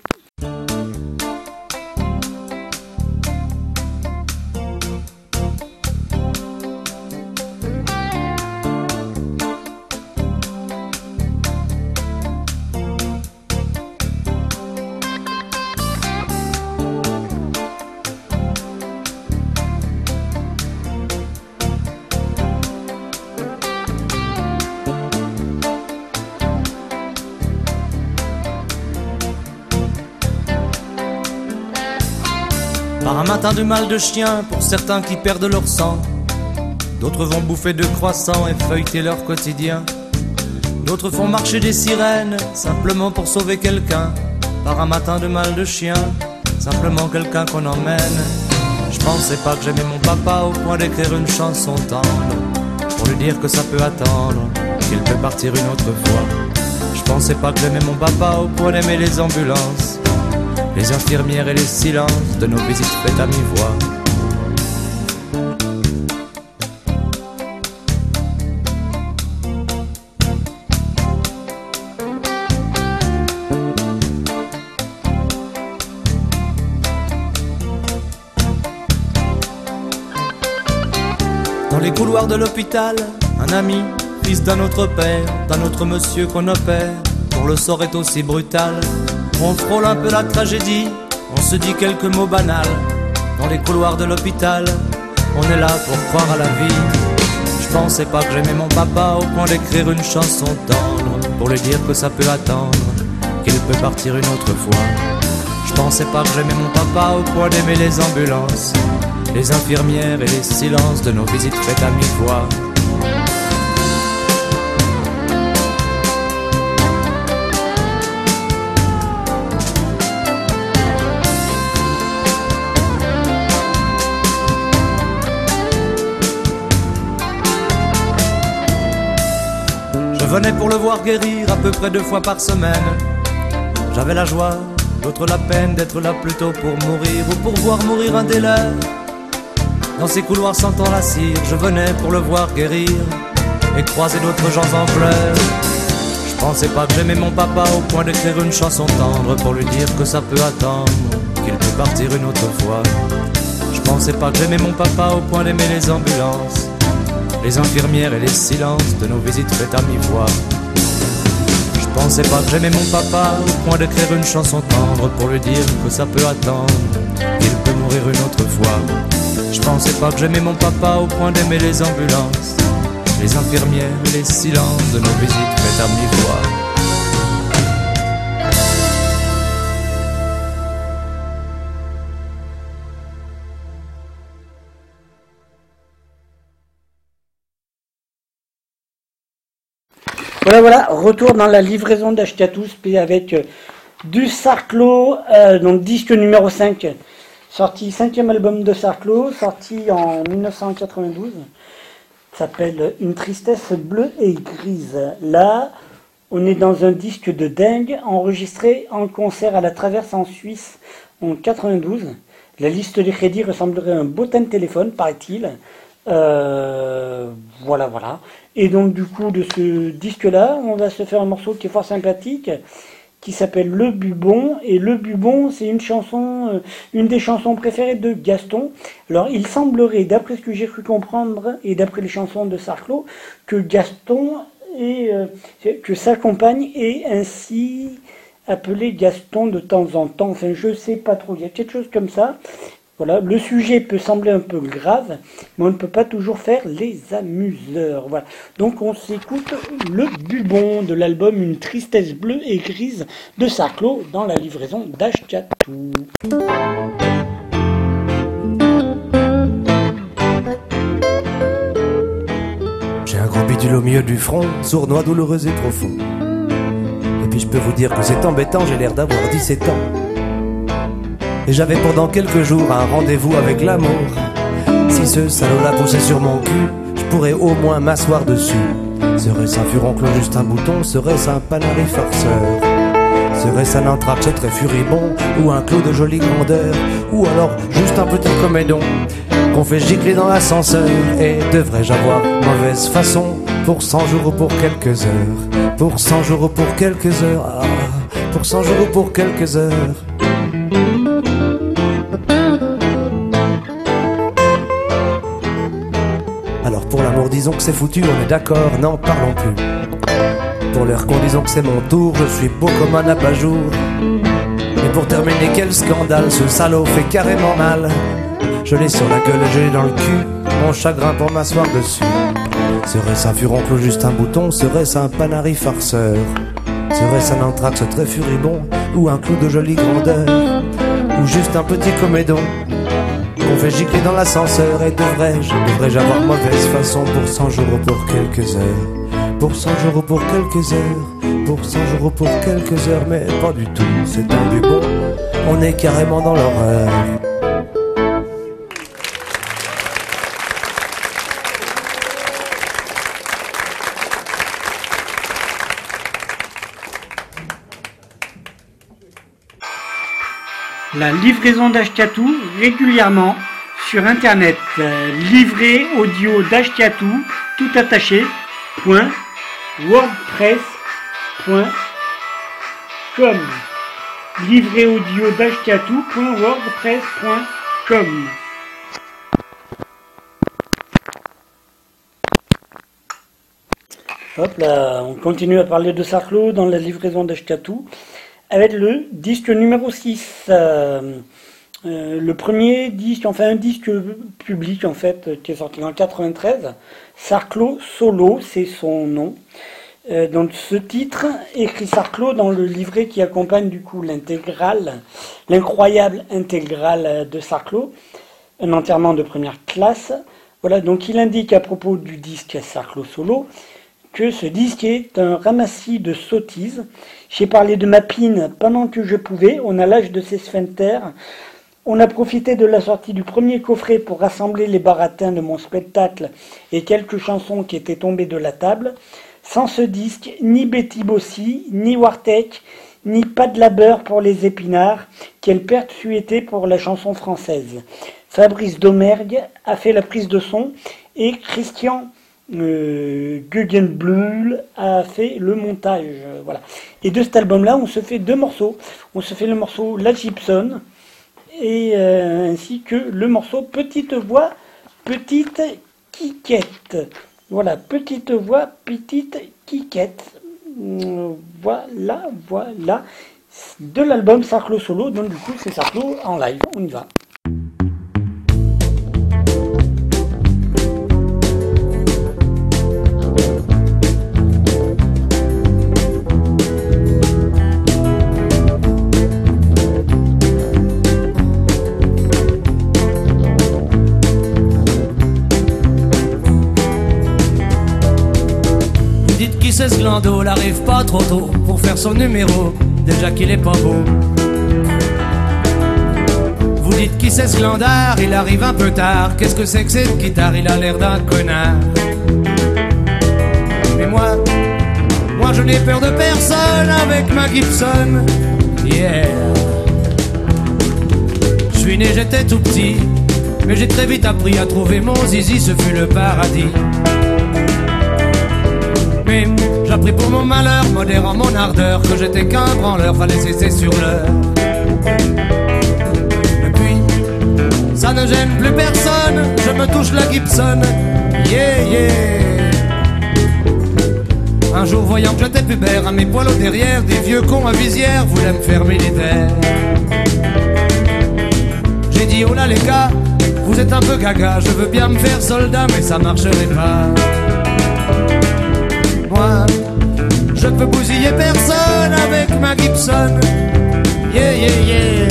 Matin de mal de chien pour certains qui perdent leur sang. D'autres vont bouffer de croissants et feuilleter leur quotidien. D'autres font marcher des sirènes simplement pour sauver quelqu'un. Par un matin de mal de chien, simplement quelqu'un qu'on emmène. Je pensais pas que j'aimais mon papa au point d'écrire une chanson tendre. Pour lui dire que ça peut attendre, qu'il peut partir une autre fois. Je pensais pas que j'aimais mon papa au point d'aimer les ambulances les infirmières et les silences de nos visites faites à mi-voix. Dans les couloirs de l'hôpital, un ami, fils d'un autre père, d'un autre monsieur qu'on opère, dont le sort est aussi brutal on frôle un peu la tragédie, on se dit quelques mots banals. Dans les couloirs de l'hôpital, on est là pour croire à la vie. Je pensais pas que j'aimais mon papa au point d'écrire une chanson tendre pour lui dire que ça peut attendre, qu'il peut partir une autre fois. Je pensais pas que j'aimais mon papa au point d'aimer les ambulances, les infirmières et les silences de nos visites faites à mi-voix. Venais pour le voir guérir à peu près deux fois par semaine. J'avais la joie, d'autres la peine d'être là plutôt pour mourir ou pour voir mourir un des leurs. Dans ces couloirs sentant la cire, je venais pour le voir guérir et croiser d'autres gens en pleurs. Je pensais pas que j'aimais mon papa au point d'écrire une chanson tendre pour lui dire que ça peut attendre, qu'il peut partir une autre fois. Je pensais pas que j'aimais mon papa au point d'aimer les ambulances les infirmières et les silences de nos visites faites à mi-voix. Je pensais pas que j'aimais mon papa au point d'écrire une chanson tendre pour lui dire que ça peut attendre, qu'il peut mourir une autre fois. Je pensais pas que j'aimais mon papa au point d'aimer les ambulances, les infirmières et les silences de nos visites faites à mi-voix. Retour dans la livraison d'Achetatus, puis avec euh, du Sarclo, euh, donc disque numéro 5, Sorti cinquième album de Sarclo, sorti en 1992. S'appelle Une tristesse bleue et grise. Là, on est dans un disque de dingue enregistré en concert à la Traverse en Suisse en 92. La liste des crédits ressemblerait à un bottin de téléphone, paraît-il. Euh, voilà, voilà. Et donc, du coup, de ce disque-là, on va se faire un morceau qui est fort sympathique, qui s'appelle Le Bubon. Et Le Bubon, c'est une chanson, euh, une des chansons préférées de Gaston. Alors, il semblerait, d'après ce que j'ai cru comprendre, et d'après les chansons de Sarclot, que Gaston et euh, que sa compagne est ainsi appelé Gaston de temps en temps. Enfin, je sais pas trop. Il y a quelque chose comme ça. Voilà, le sujet peut sembler un peu grave, mais on ne peut pas toujours faire les amuseurs. Voilà. Donc on s'écoute le bubon de l'album Une tristesse bleue et grise de Sarclo dans la livraison d'Ashkatou. J'ai un gros bidule au milieu du front, sournois, douloureux et profond. Et puis je peux vous dire que c'est embêtant, j'ai l'air d'avoir 17 ans. Et j'avais pendant quelques jours un rendez-vous avec l'amour. Si ce salaud-là poussait sur mon cul, je pourrais au moins m'asseoir dessus. Serait-ce un furoncle juste un bouton? Serait-ce un panari farceur? Serait-ce un anthrax très furibond? Ou un clou de jolie grandeur? Ou alors juste un petit comédon Qu'on fait gicler dans l'ascenseur? Et devrais-je avoir mauvaise façon Pour 100 jours ou pour quelques heures? Pour 100 jours ou pour quelques heures? Ah, Pour 100 jours ou pour quelques heures? Que c'est foutu, on est d'accord, n'en parlons plus. Pour l'heure qu'on disons que c'est mon tour, je suis beau comme un abat-jour. Et pour terminer, quel scandale, ce salaud fait carrément mal. Je l'ai sur la gueule je l'ai dans le cul, mon chagrin pour m'asseoir dessus. Serait-ce un furoncle juste un bouton Serait-ce un panari farceur? Serait-ce un anthrax très furibond Ou un clou de jolie grandeur? Ou juste un petit comédon? Qu'on fait gicler dans l'ascenseur et devrais-je, devrais-je avoir mauvaise façon pour 100 jours ou pour quelques heures? Pour 100 jours ou pour quelques heures Pour 100 jours ou pour quelques heures Mais pas du tout, c'est un bubon On est carrément dans l'horreur La livraison d'Ashkatou régulièrement sur internet. Livré audio d'Ashkatou, tout attaché, point, wordpress.com. Livré audio d'Ashkatou, point, wordpress.com. Hop là, on continue à parler de Sarclo dans la livraison d'Ashkatou avec le disque numéro 6. Euh, euh, le premier disque, enfin un disque public en fait, qui est sorti en 93. Sarclo Solo, c'est son nom. Euh, donc ce titre écrit Sarclo dans le livret qui accompagne du coup l'intégrale, l'incroyable intégrale de Sarclo, un enterrement de première classe. Voilà, donc il indique à propos du disque Sarclo Solo que ce disque est un ramassis de sottises. J'ai parlé de ma pine pendant que je pouvais, on a l'âge de ces sphincters. On a profité de la sortie du premier coffret pour rassembler les baratins de mon spectacle et quelques chansons qui étaient tombées de la table. Sans ce disque, ni Betty Bossy, ni Wartek, ni pas de labeur pour les épinards, quelle perte fut été pour la chanson française. Fabrice Domergue a fait la prise de son et Christian euh, Guggenblul a fait le montage. voilà. Et de cet album-là, on se fait deux morceaux. On se fait le morceau La Gibson et euh, ainsi que le morceau Petite voix, petite quiquette. Voilà, petite voix, petite quiquette. Voilà, voilà. De l'album Sarclo Solo, donc du coup c'est Sarclo en live, on y va. Dites qui c'est ce glando, il arrive pas trop tôt pour faire son numéro, déjà qu'il est pas beau. Vous dites qui c'est ce landard Il arrive un peu tard. Qu'est-ce que c'est que cette guitare? Il a l'air d'un connard. Mais moi, moi je n'ai peur de personne avec ma Gibson. Yeah. Je suis né, j'étais tout petit. Mais j'ai très vite appris à trouver mon zizi, ce fut le paradis. Mais j'appris pour mon malheur, modérant mon ardeur, que j'étais qu'un branleur, fallait cesser sur l'heure. Depuis, ça ne gêne plus personne, je me touche la Gibson, yeah yeah. Un jour, voyant que j'étais pubère, à mes poils au derrière, des vieux cons à visière voulaient me faire militaire. J'ai dit, oh là les gars, vous êtes un peu gaga, je veux bien me faire soldat, mais ça marcherait pas. Je peux bousiller personne avec ma Gibson. Yeah, yeah, yeah.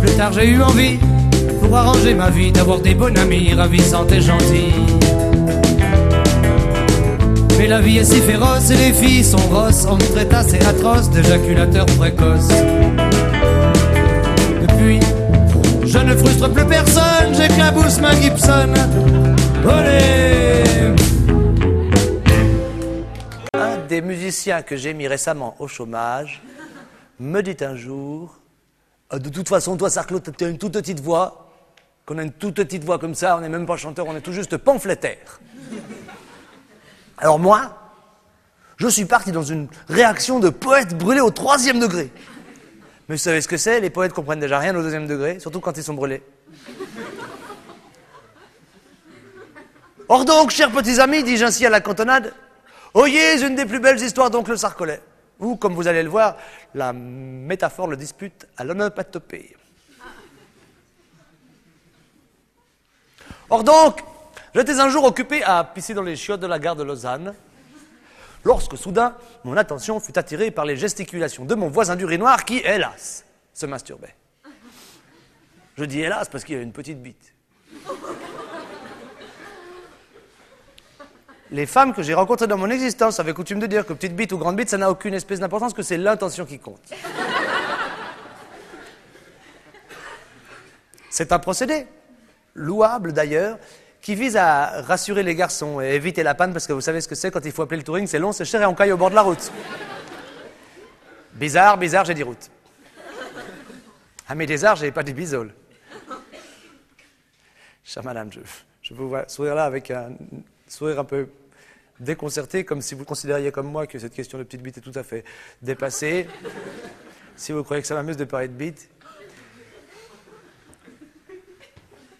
Plus tard, j'ai eu envie, pour arranger ma vie, d'avoir des bons amis, ravissantes et gentils. Mais la vie est si féroce et les filles sont grosses, on me traite assez atroce d'éjaculateur précoce. Depuis, je ne frustre plus personne, j'éclabousse ma Gibson. Olé! Un des musiciens que j'ai mis récemment au chômage me dit un jour Ah, De toute façon, toi, Sarclo, tu as une toute petite voix. Qu'on a une toute petite voix comme ça, on n'est même pas chanteur, on est tout juste pamphlétaire. Alors moi, je suis parti dans une réaction de poète brûlé au troisième degré. Mais vous savez ce que c'est Les poètes comprennent déjà rien au deuxième degré, surtout quand ils sont brûlés. Or donc, chers petits amis, dis-je ainsi à la cantonade, oyez une des plus belles histoires d'oncle Sarcolet. Ou, comme vous allez le voir, la métaphore le dispute à l'onomatopée. Or donc, j'étais un jour occupé à pisser dans les chiottes de la gare de Lausanne, lorsque soudain, mon attention fut attirée par les gesticulations de mon voisin d'urinoir qui, hélas, se masturbait. Je dis hélas parce qu'il a une petite bite. Les femmes que j'ai rencontrées dans mon existence avaient coutume de dire que petite bite ou grande bite, ça n'a aucune espèce d'importance, que c'est l'intention qui compte. C'est un procédé, louable d'ailleurs, qui vise à rassurer les garçons et éviter la panne, parce que vous savez ce que c'est quand il faut appeler le touring, c'est long, c'est cher et on caille au bord de la route. Bizarre, bizarre, j'ai dit route. Ah mais des arts, j'ai pas dit bisole. Chère madame, je, vous vois sourire là avec un sourire un peu déconcerté, comme si vous considériez comme moi que cette question de petite bite est tout à fait dépassée. Si vous croyez que ça m'amuse de parler de bite.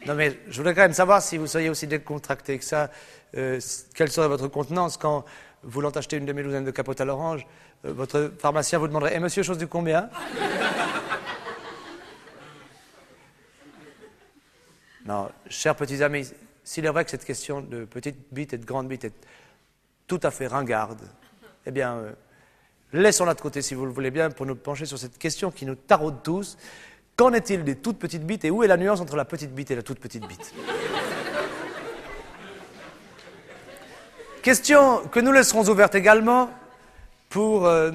Non mais je voudrais quand même savoir si vous seriez aussi décontracté que ça, euh, quelle serait votre contenance quand, voulant acheter une demi-douzaine de capotes à l'orange, euh, votre pharmacien vous demanderait « Eh monsieur, chose du combien <laughs> ?» Non, chers petits amis, s'il est vrai que cette question de petite bite et de grande bite est tout à fait ringarde, eh bien, euh, laissons-la de côté si vous le voulez bien pour nous pencher sur cette question qui nous taraude tous. Qu'en est-il des toutes petites bites et où est la nuance entre la petite bite et la toute petite bite? Question que nous laisserons ouverte également pour euh,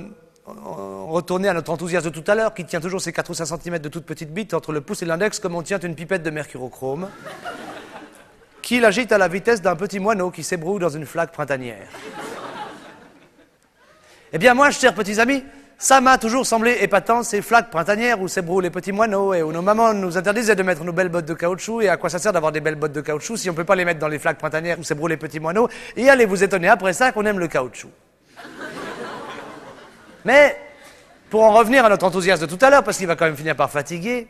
retourner à notre enthousiasme de tout à l'heure qui tient toujours ces 4 ou 5 cm de toute petite bite entre le pouce et l'index comme on tient une pipette de mercurochrome qui l'agite à la vitesse d'un petit moineau qui s'ébroue dans une flaque printanière. Eh bien moi, chers petits amis, ça m'a toujours semblé épatant, ces flaques printanières où s'ébrouent les petits moineaux et où nos mamans nous interdisaient de mettre nos belles bottes de caoutchouc. Et à quoi ça sert d'avoir des belles bottes de caoutchouc si on ne peut pas les mettre dans les flaques printanières où s'ébrouent les petits moineaux? Et allez vous étonner après ça qu'on aime le caoutchouc. Mais, pour en revenir à notre enthousiasme de tout à l'heure, parce qu'il va quand même finir par fatiguer,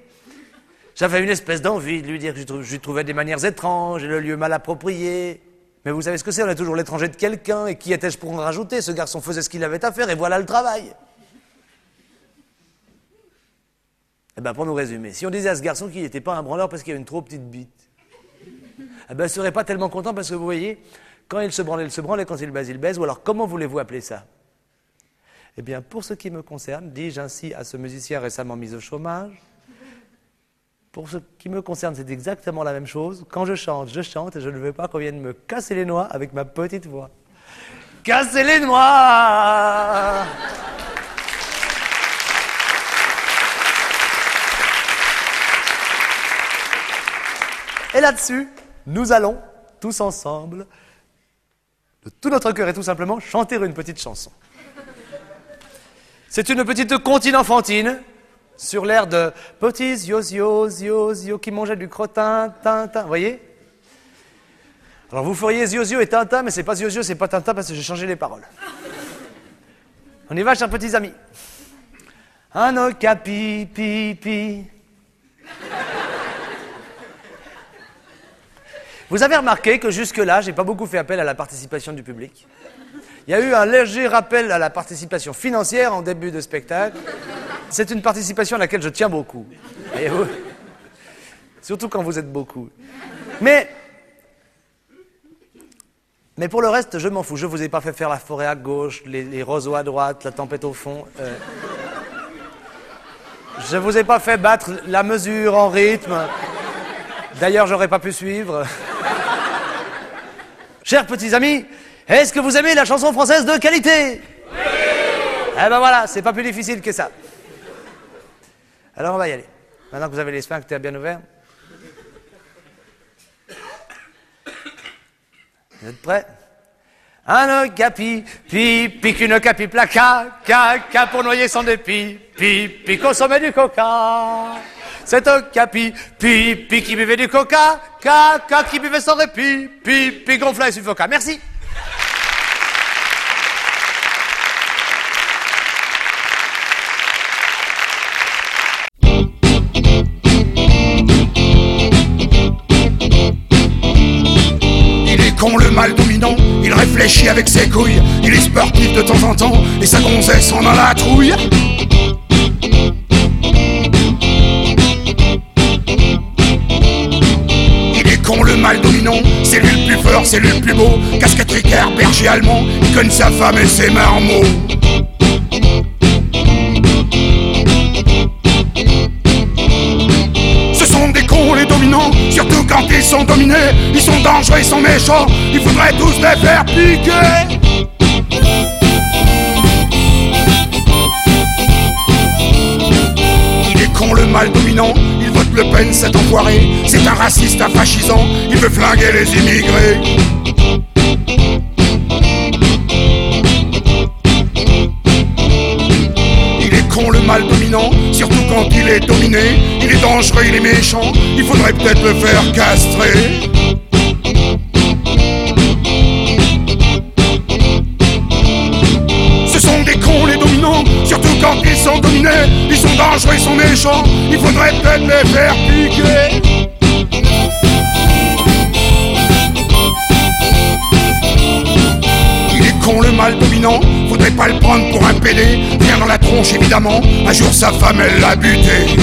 j'avais une espèce d'envie de lui dire que je, trou- je trouvais des manières étranges et le lieu mal approprié. Mais vous savez ce que c'est, on est toujours l'étranger de quelqu'un, et qui étais-je pour en rajouter? Ce garçon faisait ce qu'il avait à faire, et voilà le travail. Eh bien, pour nous résumer, si on disait à ce garçon qu'il n'était pas un branleur parce qu'il avait une trop petite bite, eh ben, il serait pas tellement content parce que vous voyez, quand il se branle, il se branle, et quand il baise, il baise, ou alors comment voulez-vous appeler ça? Eh bien, pour ce qui me concerne, dis-je ainsi à ce musicien récemment mis au chômage, pour ce qui me concerne, c'est exactement la même chose. Quand je chante, je chante et je ne veux pas qu'on vienne me casser les noix avec ma petite voix. Casser les noix Et là-dessus, nous allons, tous ensemble, de tout notre cœur et tout simplement, chanter une petite chanson. C'est une petite comptine enfantine sur l'air de petits yos yos yos yos qui mangeaient du crottin, tintin. Vous voyez? Alors vous feriez yos et tintin, mais c'est pas yos c'est pas tintin parce que j'ai changé les paroles. On y va, chers petits amis. Un oka pi pi pi. Vous avez remarqué que jusque-là, j'ai pas beaucoup fait appel à la participation du public. Il y a eu un léger rappel à la participation financière en début de spectacle. C'est une participation à laquelle je tiens beaucoup. Surtout quand vous êtes beaucoup. Mais, mais pour le reste, je m'en fous. Je vous ai pas fait faire la forêt à gauche, les, roseaux à droite, la tempête au fond. Euh. Je vous ai pas fait battre la mesure en rythme. D'ailleurs, j'aurais pas pu suivre. <laughs> Chers petits amis, est-ce que vous aimez la chanson française de qualité? Oui Eh ben voilà, c'est pas plus difficile que ça. Alors on va y aller. Maintenant que vous avez les sphincters bien ouverts. Vous êtes prêts? Un capi, pi, pi, qu'une capi placa, ca, ca pour noyer son dépit, pi, pi, consommer du coca. C'est un capi, pi, pi qui buvait du coca, ca, ca qui buvait son répit, pi, pi gonflait et suffoca. Merci. Il est con le mal dominant, il réfléchit avec ses couilles, il est sportif de temps en temps, et sa gonzesse en a la trouille. C'est lui le plus fort, c'est lui le plus beau. Casquette Ricard, berger allemand, il connaît sa femme et ses marmots. Ce sont des cons les dominants, surtout quand ils sont dominés. Ils sont dangereux, ils sont méchants, il faudrait tous les faire piquer. Cet enfoiré, c'est un raciste, un fascisant, il veut flinguer les immigrés. Il est con le mal dominant, surtout quand il est dominé. Il est dangereux, il est méchant, il faudrait peut-être le faire castrer. quand ils sont dominés, ils sont dangereux, ils sont méchants, il faudrait peut-être les faire piquer. Il est con le mal dominant, faudrait pas le prendre pour un pédé, Viens dans la tronche évidemment, un jour sa femme elle l'a buté.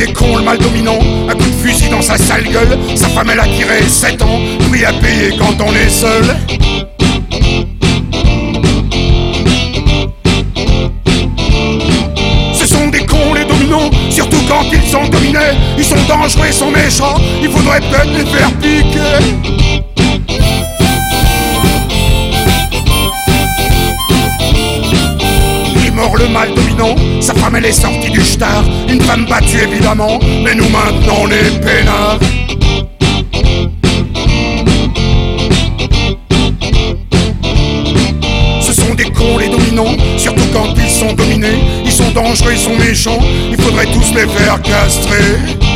était con, le mal dominant. Un coup de fusil dans sa sale gueule. Sa femme, elle a tiré 7 ans. Prix à payer quand on est seul. Il les faire piquer. le mal dominant. Sa femme elle est sortie du star, une femme battue évidemment, mais nous maintenant les peinards. Ce sont des cons les dominants, surtout quand ils sont dominés. Ils sont dangereux, ils sont méchants, il faudrait tous les faire castrer.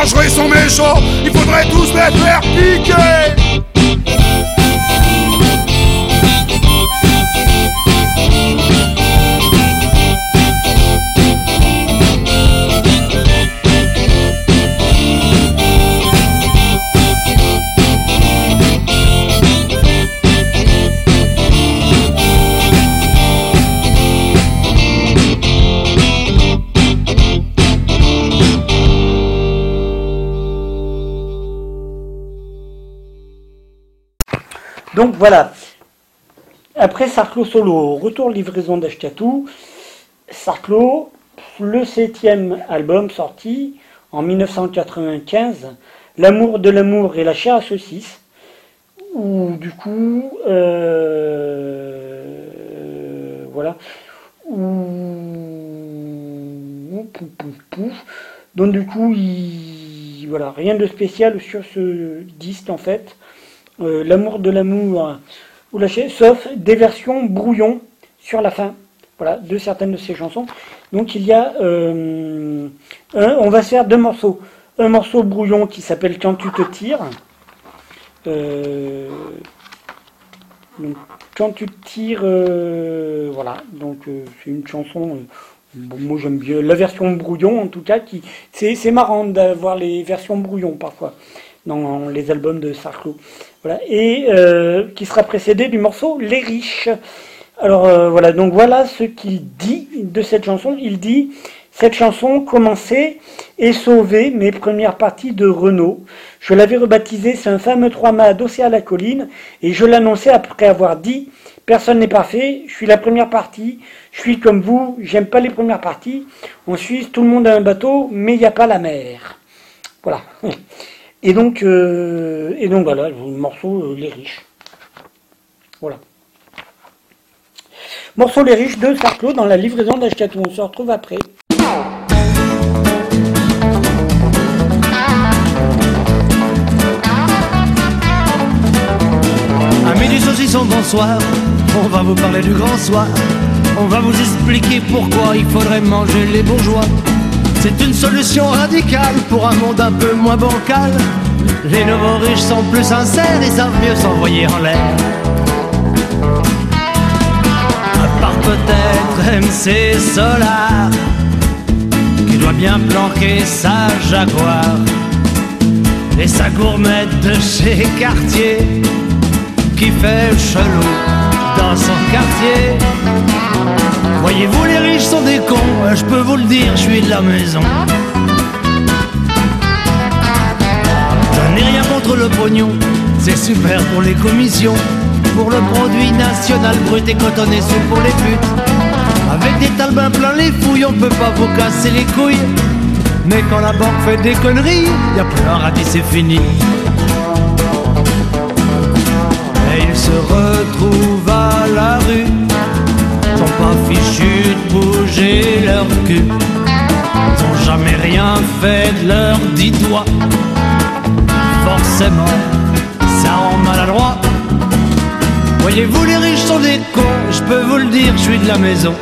Dangereux, ils sont méchants. Il faudrait tous les faire piquer. Donc voilà. Après Sarclo Solo, retour livraison d'Ashkatou. Sarclo, le septième album sorti en 1995, L'amour de l'amour et la chair à saucisse, où du coup, euh, voilà, où, donc du coup, il, voilà, rien de spécial sur ce disque en fait, Euh, L'amour de l'amour ou la chair, sauf des versions brouillon sur la fin, voilà, de certaines de ces chansons. Donc il y a, euh, on va faire deux morceaux. Un morceau brouillon qui s'appelle Quand tu te tires. Euh, quand tu te tires, euh, voilà. Donc euh, c'est une chanson. euh, moi j'aime bien la version brouillon en tout cas. Qui c'est c'est marrant d'avoir les versions brouillon parfois dans les albums de Sarko. Voilà et euh, qui sera précédé du morceau Les riches. Alors euh, voilà, donc voilà ce qu'il dit de cette chanson. Il dit cette chanson commençait et sauvait mes premières parties de Renault. Je l'avais rebaptisé C'est un fameux trois-mâts adossé à la colline et je l'annonçais après avoir dit Personne n'est parfait, je suis la première partie, je suis comme vous, j'aime pas les premières parties. En Suisse, tout le monde a un bateau, mais il n'y a pas la mer. Voilà. <laughs> Et donc, euh, et donc voilà, le morceau euh, Les riches. Voilà. Morceau Les riches de Sarclo dans la livraison d'Ashkatou. On se retrouve après. Amis du saucisson, bonsoir. On va vous parler du grand soir. On va vous expliquer pourquoi il faudrait manger les bourgeois. C'est une solution radicale pour un monde un peu moins bancal. Les nouveaux riches sont plus sincères et savent mieux s'envoyer en l'air. À part peut-être MC Solar, qui doit bien planquer sa Jaguar et sa gourmette de chez Cartier qui fait chelou dans son quartier. Voyez-vous, les riches sont des cons, je peux vous le dire, je suis de la maison. Je n'ai rien contre le pognon, c'est super pour les commissions. Pour le produit national brut et cotonné sous pour les putes. Avec des talbins plein les fouilles, on peut pas vous casser les couilles. Mais quand la banque fait des conneries, y a plus un radis, c'est fini. Et ils se retrouvent à la rue, sont pas fichus de bouger leur cul. Ils ont jamais rien fait de leur dit doigt. Forcément, ça rend maladroit. Voyez-vous, les riches sont des cons, je peux vous le dire, je suis de la maison.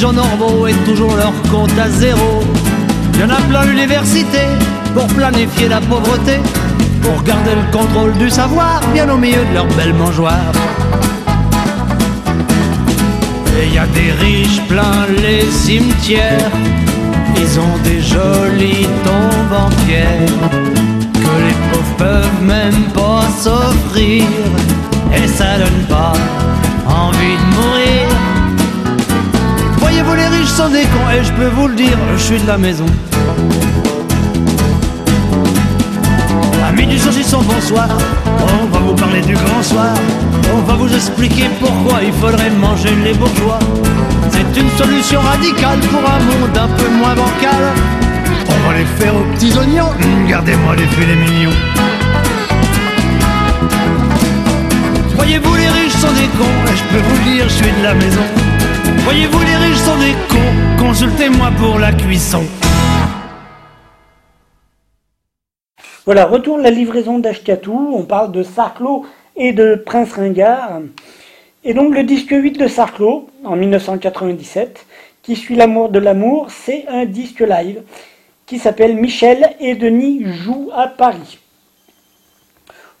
Gens normaux aient toujours leur compte à zéro. Y en a plein l'université pour planifier la pauvreté. Pour garder le contrôle du savoir bien au milieu de leur belle mangeoire. Et y a des riches plein les cimetières. Ils ont des jolis tombes en pierre que les pauvres peuvent même pas s'offrir. Et ça donne pas envie de mourir. Voyez-vous, les riches sont des cons, et je peux vous le dire, je suis de la maison. Amis du saucisson, bonsoir. On va vous parler du grand soir. On va vous expliquer pourquoi il faudrait manger les bourgeois. C'est une solution radicale pour un monde un peu moins bancal. On va les faire aux petits oignons. Hum, Gardez-moi les filets mignons. Voyez-vous, les riches sont des cons. Et je peux vous le dire, je suis de la maison. Voyez-vous, les riches sont des cons. Consultez-moi pour la cuisson. Voilà, retourne la livraison d'Ashkatou. On parle de Sarclo et de Prince Ringard. Et donc le disque 8 de Sarclo, en 1997, qui suit l'amour de l'amour, c'est un disque live qui s'appelle Michel et Denis jouent à Paris.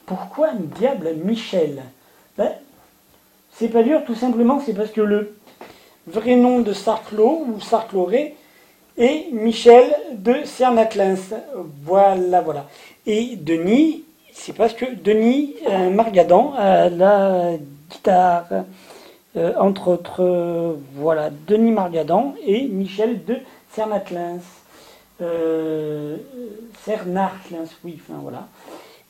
Pourquoi diable Michel? Ben, C'est pas dur, tout simplement, c'est parce que le vrai nom de Sarclo ou Sarcloré est Michel de Cernaclins. Voilà, voilà. Et Denis, c'est parce que Denis euh, Margadan a la guitare, euh, entre autres, euh, voilà, Denis Margadan et Michel de Cernaclins. Euh, Cernaclins, oui, enfin voilà.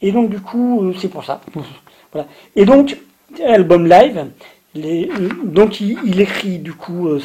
Et donc du coup, c'est pour ça. <laughs> voilà. Et donc, album live, donc il, écrit du coup euh.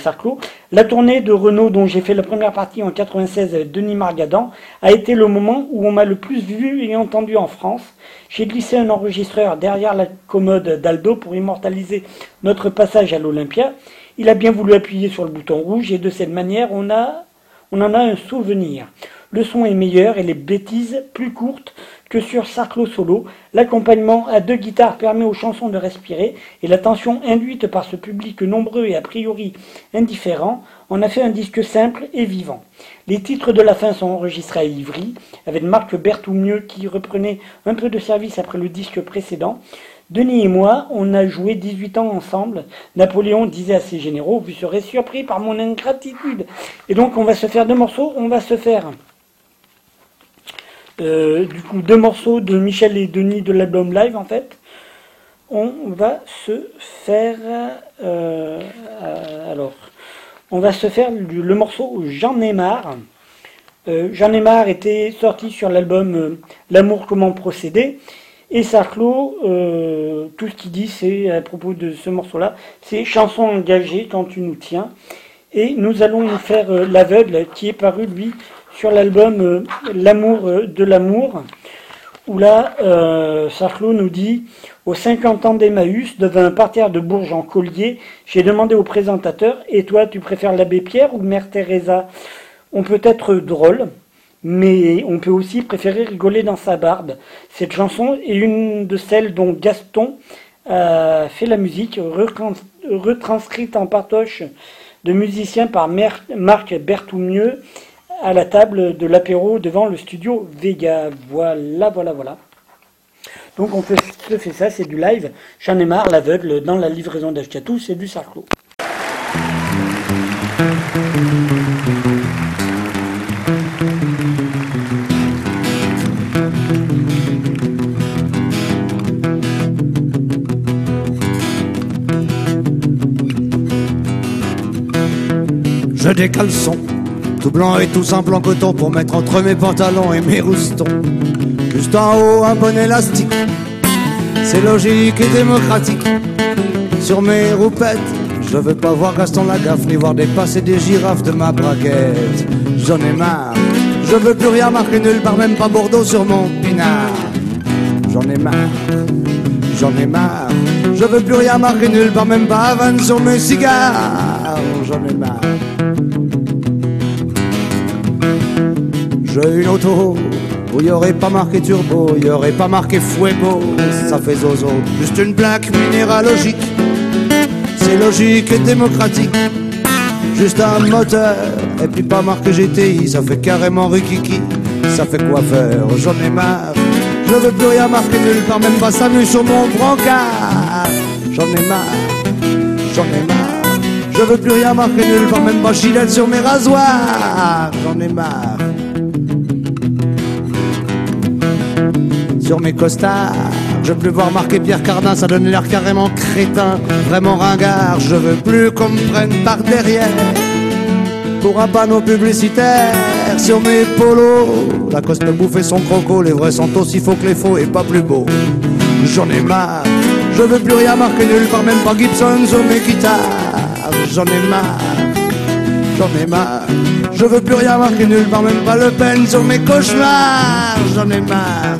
La tournée de Renault dont j'ai fait la première partie en 96 avec Denis Margadan a été le moment où on m'a le plus vu et entendu en France. J'ai glissé un enregistreur derrière la commode d'Aldo pour immortaliser notre passage à l'Olympia. Il a bien voulu appuyer sur le bouton rouge et de cette manière on, a, on en a un souvenir. Le son est meilleur et les bêtises plus courtes que sur Sarclo Solo. L'accompagnement à deux guitares permet aux chansons de respirer et la tension induite par ce public nombreux et a priori indifférent en a fait un disque simple et vivant. Les titres de la fin sont enregistrés à Ivry, avec Marc Berthoumieux qui reprenait un peu de service après le disque précédent. Denis et moi, on a joué 18 ans ensemble. Napoléon disait à ses généraux, vous serez surpris par mon ingratitude. Et donc on va se faire deux morceaux, on va se faire euh, du coup deux morceaux de Michel et Denis de l'album live en fait. On va se faire euh, euh, alors on va se faire le, morceau J'en ai marre. J'en ai était sorti sur l'album L'amour comment procéder et ça clôt tout ce qu'il dit c'est à propos de ce morceau là c'est chanson engagée quand tu nous tiens et nous allons nous faire l'aveugle qui est paru lui sur l'album euh, L'amour euh, de l'amour, où là, euh, Sarclo nous dit Aux 50 ans d'Emmaüs, devant un parterre de Bourges en collier, j'ai demandé au présentateur Et toi, tu préfères l'abbé Pierre ou Mère Teresa? On peut être drôle, mais on peut aussi préférer rigoler dans sa barbe. Cette chanson est une de celles dont Gaston a fait la musique, retranscrite en partoche de musiciens par Marc Berthoumieux à la table de l'apéro devant le studio Vega. Voilà, voilà, voilà. Donc on fait, fait ça, c'est du live. J'en l'aveugle, dans la livraison d'Ashkatou, c'est du sarclo. Je des caleçons tout blanc et tout simple en coton pour mettre entre mes pantalons et mes roustons. Juste en haut, un bon élastique. C'est logique et démocratique. Sur mes roupettes, je veux pas voir Gaston Lagaffe ni voir dépasser des girafes de ma braquette. J'en ai marre. Je veux plus rien marquer nulle part, même pas Bordeaux sur mon pinard. J'en ai marre. J'en ai marre. Je veux plus rien marquer nulle part, même pas Havane sur mes cigares. J'ai une auto où il aurait pas marqué turbo, il y aurait pas marqué fuego, ça fait zozo. Juste une plaque minéralogique, c'est logique et démocratique. Juste un moteur, et puis pas marqué GTI, ça fait carrément rikiki. Ça fait quoi faire J'en ai marre. Je veux plus rien marquer nulle part, même pas Samu sur mon brancard. J'en ai marre, j'en ai marre. Je veux plus rien marquer nulle part, même pas Gillette sur mes rasoirs. J'en ai marre. Sur mes costards. Je veux plus voir marquer Pierre Cardin, ça donne l'air carrément crétin, vraiment ringard. Je veux plus qu'on me prenne par derrière pour un panneau publicitaire sur mes polos. La coste me bouffer son croco, les vrais sont aussi faux que les faux et pas plus beaux. J'en ai marre, je veux plus rien marquer nulle part, même pas Gibson sur mes guitares. J'en ai marre, j'en ai marre. Je veux plus rien marquer nulle part, même pas Le Pen sur mes cauchemars. J'en ai marre.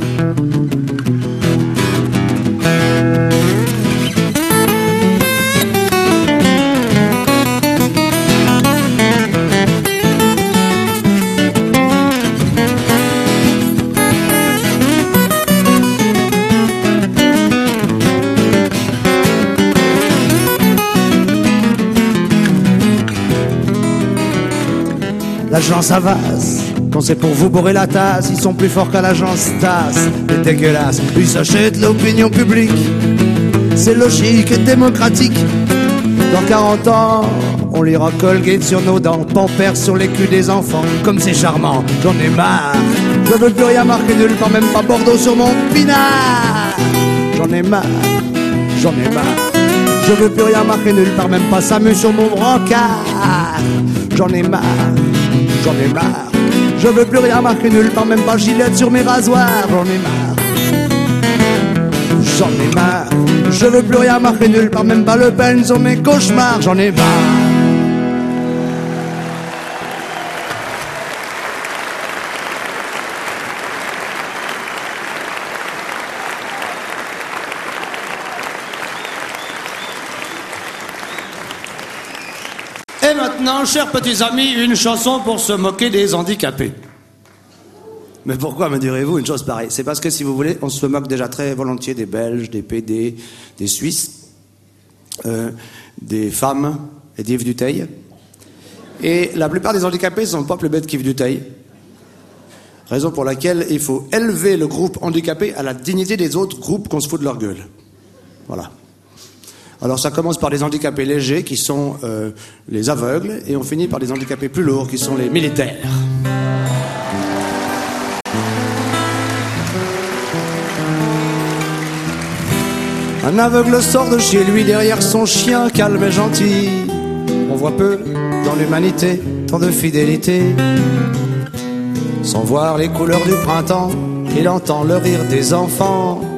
L'agence Avas. Quand c'est pour vous bourrer la tasse, ils sont plus forts qu'à l'agence TAS. C'est dégueulasse, ils s'achètent l'opinion publique. C'est logique et démocratique. Dans 40 ans, on lira Colgate sur nos dents, Pampers sur les culs des enfants. Comme c'est charmant, j'en ai marre. Je veux plus rien marquer nulle part, même pas Bordeaux sur mon pinard. J'en ai marre, j'en ai marre. Je veux plus rien marquer nulle part, même pas Samu sur mon brancard. J'en ai marre, j'en ai marre. Je veux plus rien marquer nulle part, même pas Gillette sur mes rasoirs. J'en ai marre, j'en ai marre. Je veux plus rien marquer nulle part, même pas Le Pen sur mes cauchemars. J'en ai marre. Chers petits amis, une chanson pour se moquer des handicapés. Mais pourquoi me direz-vous une chose pareille? C'est parce que si vous voulez, on se moque déjà très volontiers des Belges, des PD, des Suisses, euh, des femmes et d'Yves Duteil. Et la plupart des handicapés sont pas plus bêtes qu'Yves Duteil. Raison pour laquelle il faut élever le groupe handicapé à la dignité des autres groupes qu'on se fout de leur gueule. Voilà. Alors ça commence par des handicapés légers qui sont euh, les aveugles et on finit par des handicapés plus lourds qui sont les militaires. Un aveugle sort de chez lui derrière son chien calme et gentil. On voit peu dans l'humanité tant de fidélité. Sans voir les couleurs du printemps, il entend le rire des enfants.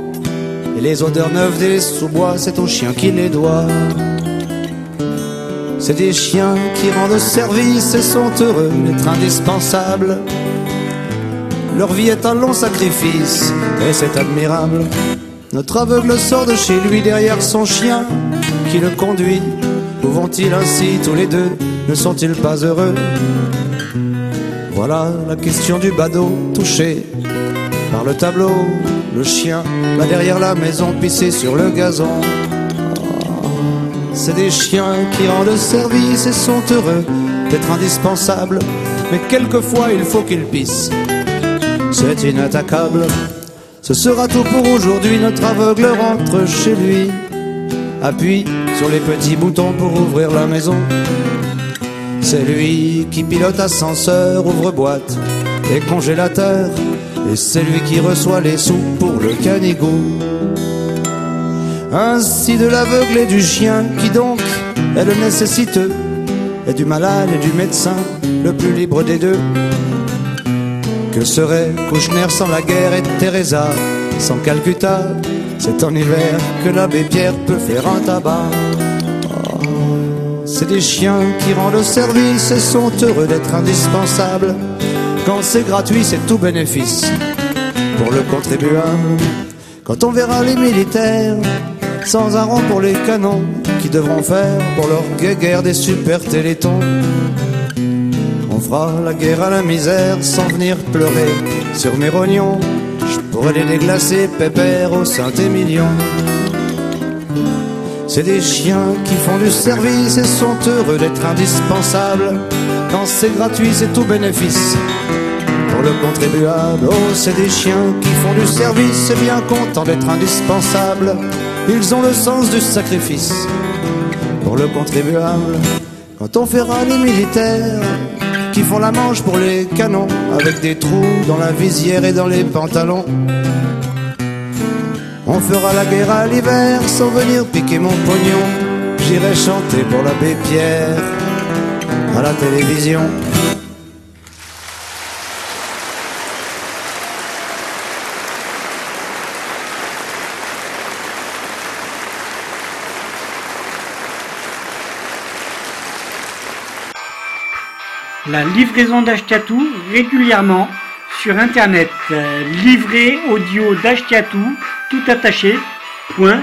Et les odeurs neuves des sous-bois, c'est au chien qui les doit. C'est des chiens qui rendent service et sont heureux d'être indispensables. Leur vie est un long sacrifice et c'est admirable. Notre aveugle sort de chez lui derrière son chien qui le conduit. Où vont-ils ainsi tous les deux? Ne sont-ils pas heureux? Voilà la question du badaud touché par le tableau. Le chien va derrière la maison pisser sur le gazon. C'est des chiens qui rendent service et sont heureux d'être indispensables. Mais quelquefois il faut qu'ils pissent. C'est inattaquable. Ce sera tout pour aujourd'hui. Notre aveugle rentre chez lui. Appuie sur les petits boutons pour ouvrir la maison. C'est lui qui pilote ascenseur, ouvre boîte et congélateur. Et c'est lui qui reçoit les sous pour le canigou. Ainsi de l'aveugle et du chien qui donc est le nécessiteux. Et du malade et du médecin, le plus libre des deux. Que serait Kouchner sans la guerre et Teresa sans Calcutta? C'est en hiver que l'abbé Pierre peut faire un tabac. Oh, C'est des chiens qui rendent service et sont heureux d'être indispensables. Quand c'est gratuit, c'est tout bénéfice pour le contribuable. Quand on verra les militaires sans un pour les canons qui devront faire pour leur guerre des super télétons. On fera la guerre à la misère sans venir pleurer sur mes rognons. Je pourrais les déglacer pépère au Saint-Émilion. C'est des chiens qui font du service et sont heureux d'être indispensables. Quand c'est gratuit, c'est tout bénéfice pour le contribuable. Oh, c'est des chiens qui font du service bien contents d'être indispensables. Ils ont le sens du sacrifice pour le contribuable. Quand on fera les militaires qui font la manche pour les canons avec des trous dans la visière et dans les pantalons. On fera la guerre à l'hiver sans venir piquer mon pognon. J'irai chanter pour l'abbé Pierre à la télévision. La livraison d'Ashkatou régulièrement sur internet. Livrer audio d'Ashkatou tout attaché. Point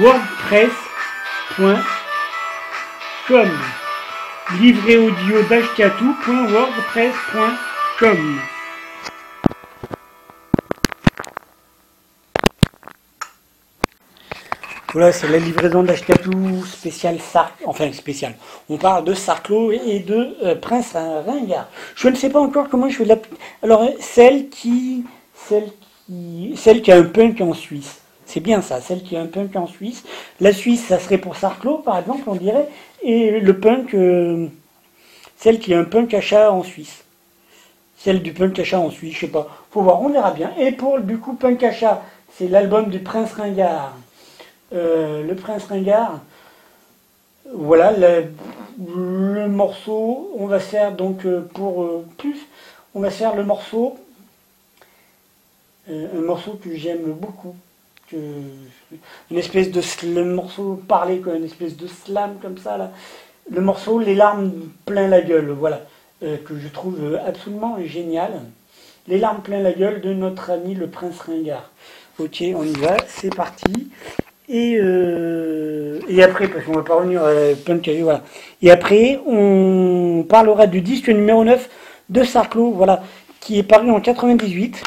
wordpress.com Livrer audio d'Ashkatou.wordpress.com voilà, c'est la livraison d'Ashkatou spécial Sark, enfin spécial. On parle de Sarclo et de euh, Prince Ringard. Je ne sais pas encore comment je vais l'appeler. Alors, euh, celle qui, celle qui, celle qui a un punk en Suisse. C'est bien ça, celle qui a un punk en Suisse. La Suisse, ça serait pour Sarclo, par exemple, on dirait. Et le punk, euh, celle qui a un punk achat en Suisse. Celle du punk achat en Suisse, je sais pas. Faut voir, on verra bien. Et pour du coup, punk achat, c'est l'album du Prince Ringard. Euh, le Prince Ringard. Voilà, le, morceau, on va faire donc euh, pour plus, on va faire le morceau, un morceau que j'aime beaucoup, une espèce de le morceau parlé, une espèce de slam comme ça, le morceau Les larmes plein la gueule, voilà, que je trouve absolument génial. Les larmes plein la gueule de notre ami le Prince Ringard. Ok, on y va, c'est parti. Et, euh, après, parce qu'on va pas revenir à Punk, voilà. Et après, on parlera du disque numéro 9 de Sarclo, voilà, qui est paru en 98,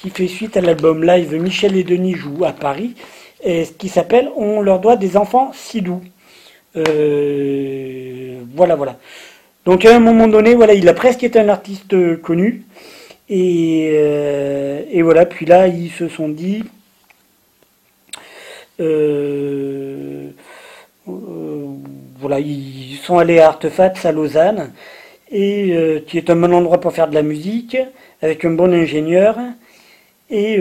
qui fait suite à l'album live Michel et Denis jouent à Paris, et qui s'appelle On leur doit des enfants si doux. Euh, voilà, voilà. Donc à un moment donné, voilà, il a presque été un artiste connu. Et, euh, voilà, puis là, ils se sont dit, euh, voilà, ils sont allés à Artefats à Lausanne, et qui est un bon endroit pour faire de la musique, avec un bon ingénieur. Et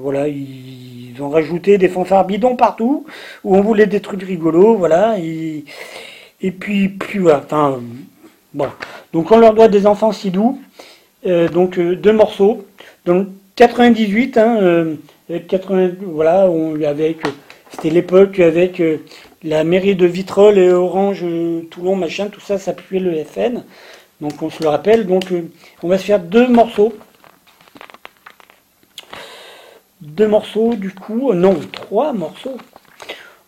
voilà, ils ont rajouté des fanfares bidons partout, où on voulait des trucs rigolos, voilà. Et, puis, voilà, enfin, voilà. Donc on leur doit des enfants si doux, donc deux morceaux. Donc 98, hein, 80, voilà, on, avec, c'était l'époque avec euh, la mairie de Vitrolles et Orange, euh, Toulon, machin, tout ça, ça puait le FN. Donc on se le rappelle. Donc euh, on va se faire deux morceaux. Deux morceaux du coup, non, trois morceaux.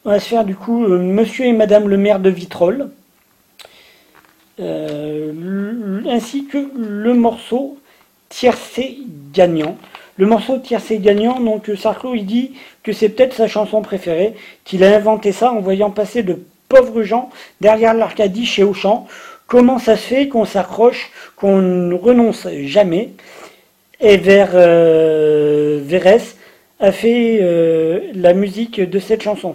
On va se faire du coup Monsieur et Madame le maire de Vitrolles. ainsi que le morceau Tiercé gagnant. Le morceau Tiercé gagnant, donc Sarko il dit que c'est peut-être sa chanson préférée, qu'il a inventé ça en voyant passer de pauvres gens derrière l'Arcadie chez Auchan. Comment ça se fait qu'on s'accroche, qu'on ne renonce jamais? Et vers euh, a fait euh, la musique de cette chanson.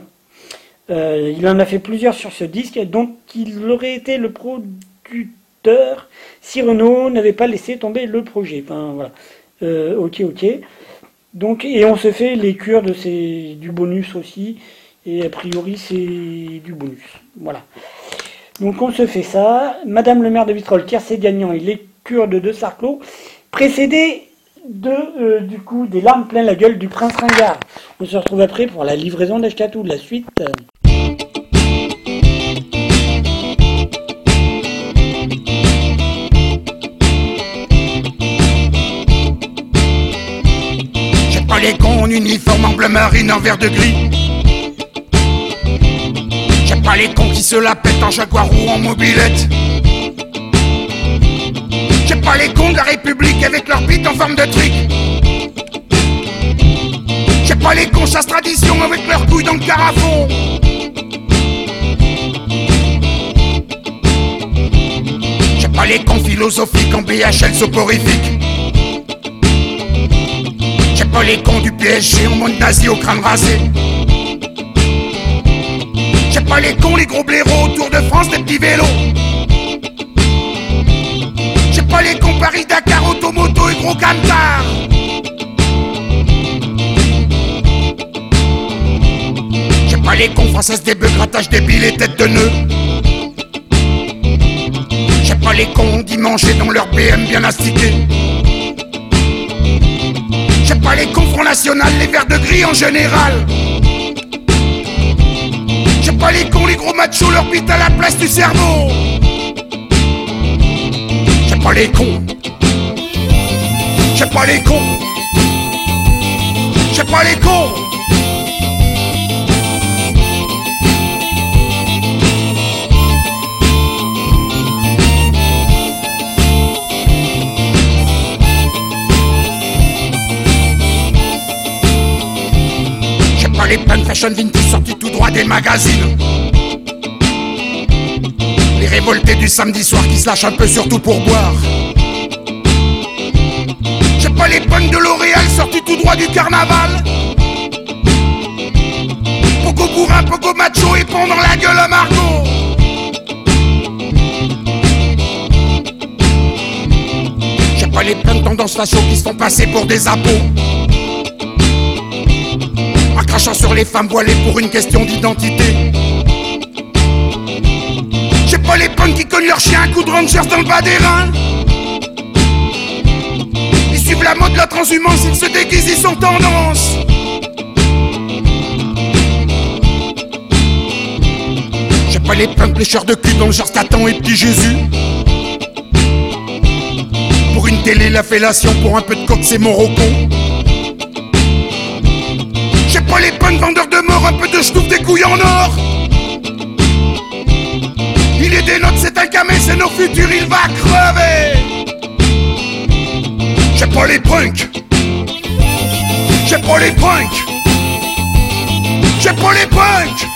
Euh, il en a fait plusieurs sur ce disque, donc il aurait été le producteur si Renault n'avait pas laissé tomber le projet. Enfin, voilà. Euh, ok, ok. Donc, et on se fait les cures de ces, du bonus aussi. Et a priori, c'est du bonus. Voilà. Donc, on se fait ça. Madame le maire de Vitrolles, c'est gagnant, il est cure de Sarclos, précédé de, euh, du coup, des larmes plein la gueule du prince Ringard. On se retrouve après pour la livraison d'Ashkatou, la suite. les cons en uniforme en bleu marine en vert de gris. J'aime pas les cons qui se la pètent en jaguar ou en mobilette. Pas les cons de la République avec leur bite en forme de truc. J'aime pas les cons chasse tradition avec leurs couilles dans le carafon. J'aime pas les cons philosophiques en BHL soporifique les cons du PSG en mode nazi au crâne rasé. J'ai pas les cons, les gros blaireaux autour de France, des petits vélos. J'ai pas les cons Paris-Dakar, automoto et gros camtar. J'ai pas les cons françaises, des bœufs, grattage débiles et têtes de nœuds. J'ai pas les cons dimanche dans leur BM bien astiqué pas les confronts nationaux, les verts de gris en général. J'ai pas les cons, les gros machos, leur bite à la place du cerveau. J'ai pas les cons. J'ai pas les cons. J'ai pas les cons. fashion vintage sorti tout droit des magazines. Révoltés du samedi soir qui se lâchent un peu surtout pour boire. J'ai pas les punks de L'Oréal sortis tout droit du carnaval. Poco bourrin, poco macho et pendant la gueule à Margot. J'ai pas les plein de tendances faciaux qui se font passer pour des appos. En crachant sur les femmes voilées pour une question d'identité. J'ai pas les punks qui cognent leur chien un coup de rangers dans le bas des reins. Ils suivent la mode, la transhumance, ils se déguisent, ils sont tendance. J'ai pas les punks lécheurs de cul dans le genre Satan et petit Jésus. Pour une télé, la fellation, pour un peu de coke, c'est mon rocon. J'ai pas les punks vendeurs de mort, un peu de ch'touf, des couilles en or. Des c'est un camé, c'est nos futurs, il va crever. J'ai pas les punks. J'ai pas les punks. J'ai pas les punks.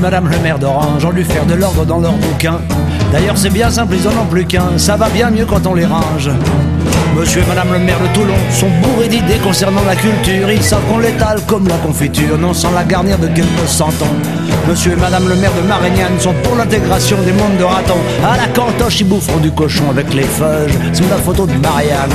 Madame le maire d'Orange ont dû faire de l'ordre dans leurs bouquins. D'ailleurs, c'est bien simple, ils en ont plus qu'un. Ça va bien mieux quand on les range. Monsieur et Madame le maire de Toulon sont bourrés d'idées concernant la culture. Ils savent qu'on l'étale comme la confiture, non sans la garnir de quelques centons. Monsieur et Madame le maire de Marignane sont pour l'intégration des mondes de ratons. À la cantoche, ils boufferont du cochon avec les feuilles sous la photo de Marianne.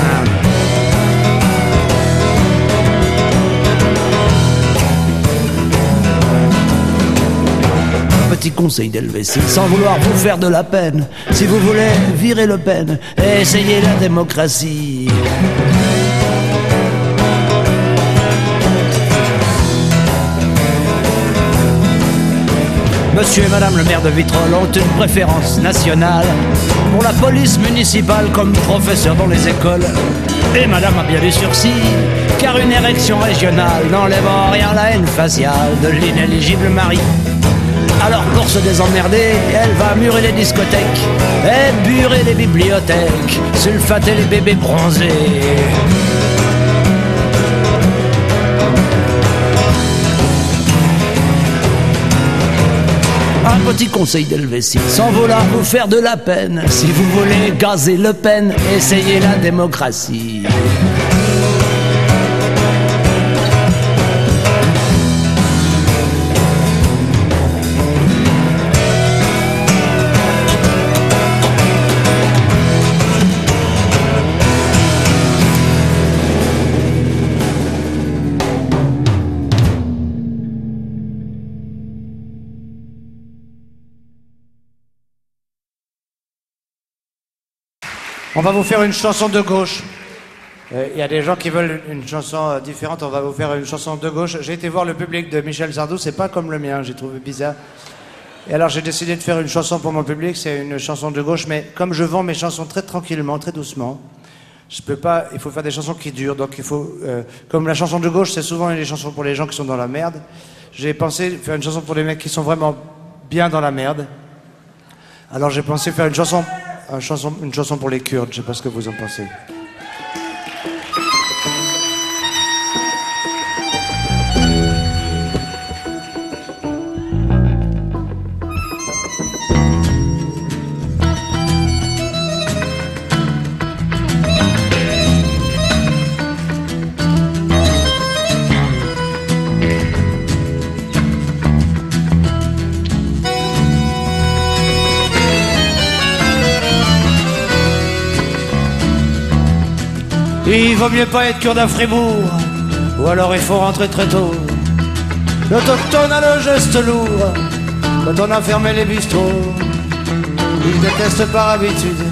Petit conseil d'Helvétie, sans vouloir vous faire de la peine. Si vous voulez virer Le Pen, essayez la démocratie. Monsieur et Madame le maire de Vitrolles ont une préférence nationale pour la police municipale comme professeur dans les écoles. Et Madame a bien du sursis, car une érection régionale n'enlève en rien la haine faciale de l'inéligible mari. Alors pour se désemmerder, elle va murer les discothèques, et burer les bibliothèques, sulfater les bébés bronzés. Un petit conseil d'Helvétie, sans vouloir vous faire de la peine. Si vous voulez gazer Le Pen, essayez la démocratie. On va vous faire une chanson de gauche. Euh, Il y a des gens qui veulent une chanson euh, différente. On va vous faire une chanson de gauche. J'ai été voir le public de Michel Sardou. C'est pas comme le mien. J'ai trouvé bizarre. Et alors j'ai décidé de faire une chanson pour mon public. C'est une chanson de gauche, mais comme je vends mes chansons très tranquillement, très doucement, je peux pas. Il faut faire des chansons qui durent. Donc il faut. euh, comme la chanson de gauche, c'est souvent des chansons pour les gens qui sont dans la merde. J'ai pensé faire une chanson pour les mecs qui sont vraiment bien dans la merde. Alors j'ai pensé faire une chanson, une chanson, pour les Kurdes. Je sais pas ce que vous en pensez. Vaut mieux pas être kurde à Fribourg, ou alors il faut rentrer très tôt. L'autochtone a le geste lourd, quand on a fermé les bistrots. Il déteste par habitude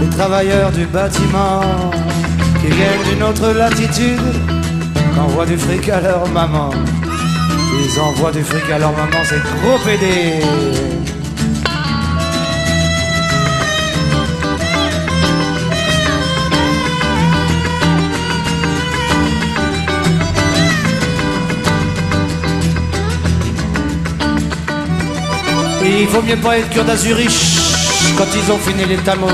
les travailleurs du bâtiment qui viennent d'une autre latitude, qu'envoient du fric à leur maman. Ils envoient du fric à leur maman, c'est gros pédé. Il vaut mieux pas être cure d'Azurich quand ils ont fini les tamouls.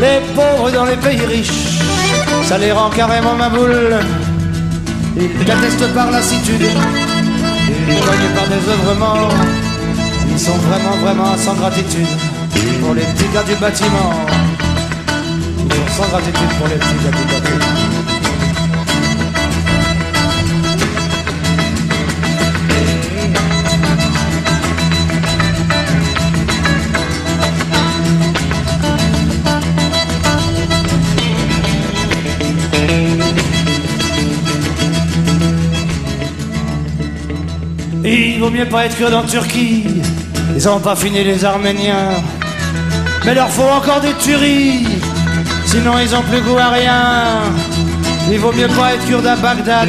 Les pauvres dans les pays riches, ça les rend carrément ma boule. Ils détestent par lassitude, ils cognent par désœuvrement. Ils sont vraiment, vraiment sans gratitude pour les petits gars du bâtiment. Ils sont sans gratitude pour les petits gars du bâtiment. Vaut mieux pas être que dans Turquie. Ils ont pas fini les Arméniens. Mais leur faut encore des tueries. Sinon ils ont plus goût à rien. Il vaut mieux pas être kurde à Bagdad.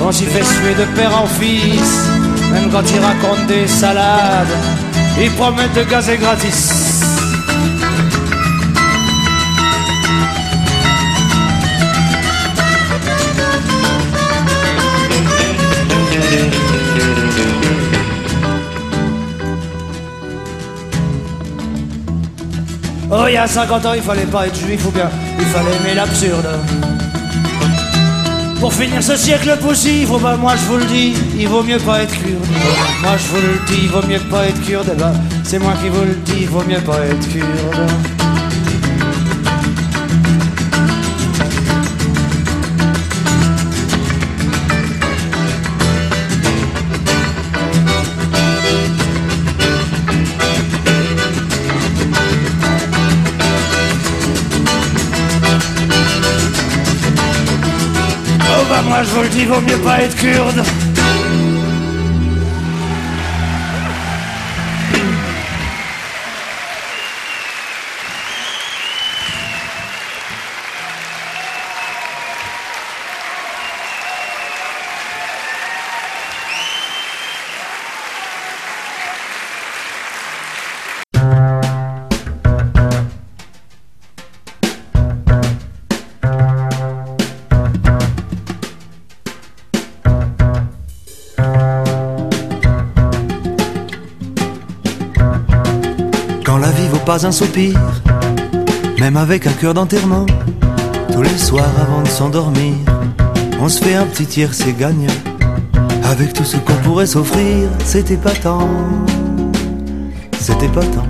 On s'y fait suer de père en fils. Même quand ils racontent des salades. Ils promettent de gazer gratis. Il y a 50 ans, il fallait pas être juif ou bien il fallait aimer l'absurde. Pour finir ce siècle poussif, oh bah moi je vous le dis, il vaut mieux pas être kurde. Moi je vous le dis, il vaut mieux pas être kurde. Eh ben, c'est moi qui vous le dis, il vaut mieux pas être kurde. Moi je vous le dis, vaut mieux pas être kurde. Un soupir, même avec un cœur d'enterrement, tous les soirs avant de s'endormir, on se fait un petit tiers, c'est gagnant. Avec tout ce qu'on pourrait s'offrir, c'était pas tant, c'était pas tant.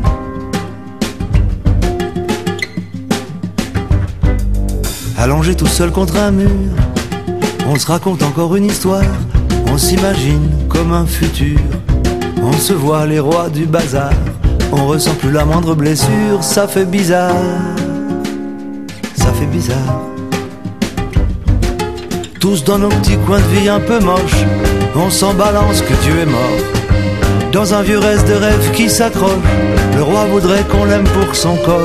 Allongé tout seul contre un mur, on se raconte encore une histoire, on s'imagine comme un futur, on se voit les rois du bazar, on ressent plus la moindre blessure, ça fait bizarre, ça fait bizarre. Tous dans nos petits coins de vie un peu moches, on s'en balance que Dieu est mort. Dans un vieux reste de rêve qui s'accroche, le roi voudrait qu'on l'aime pour son corps,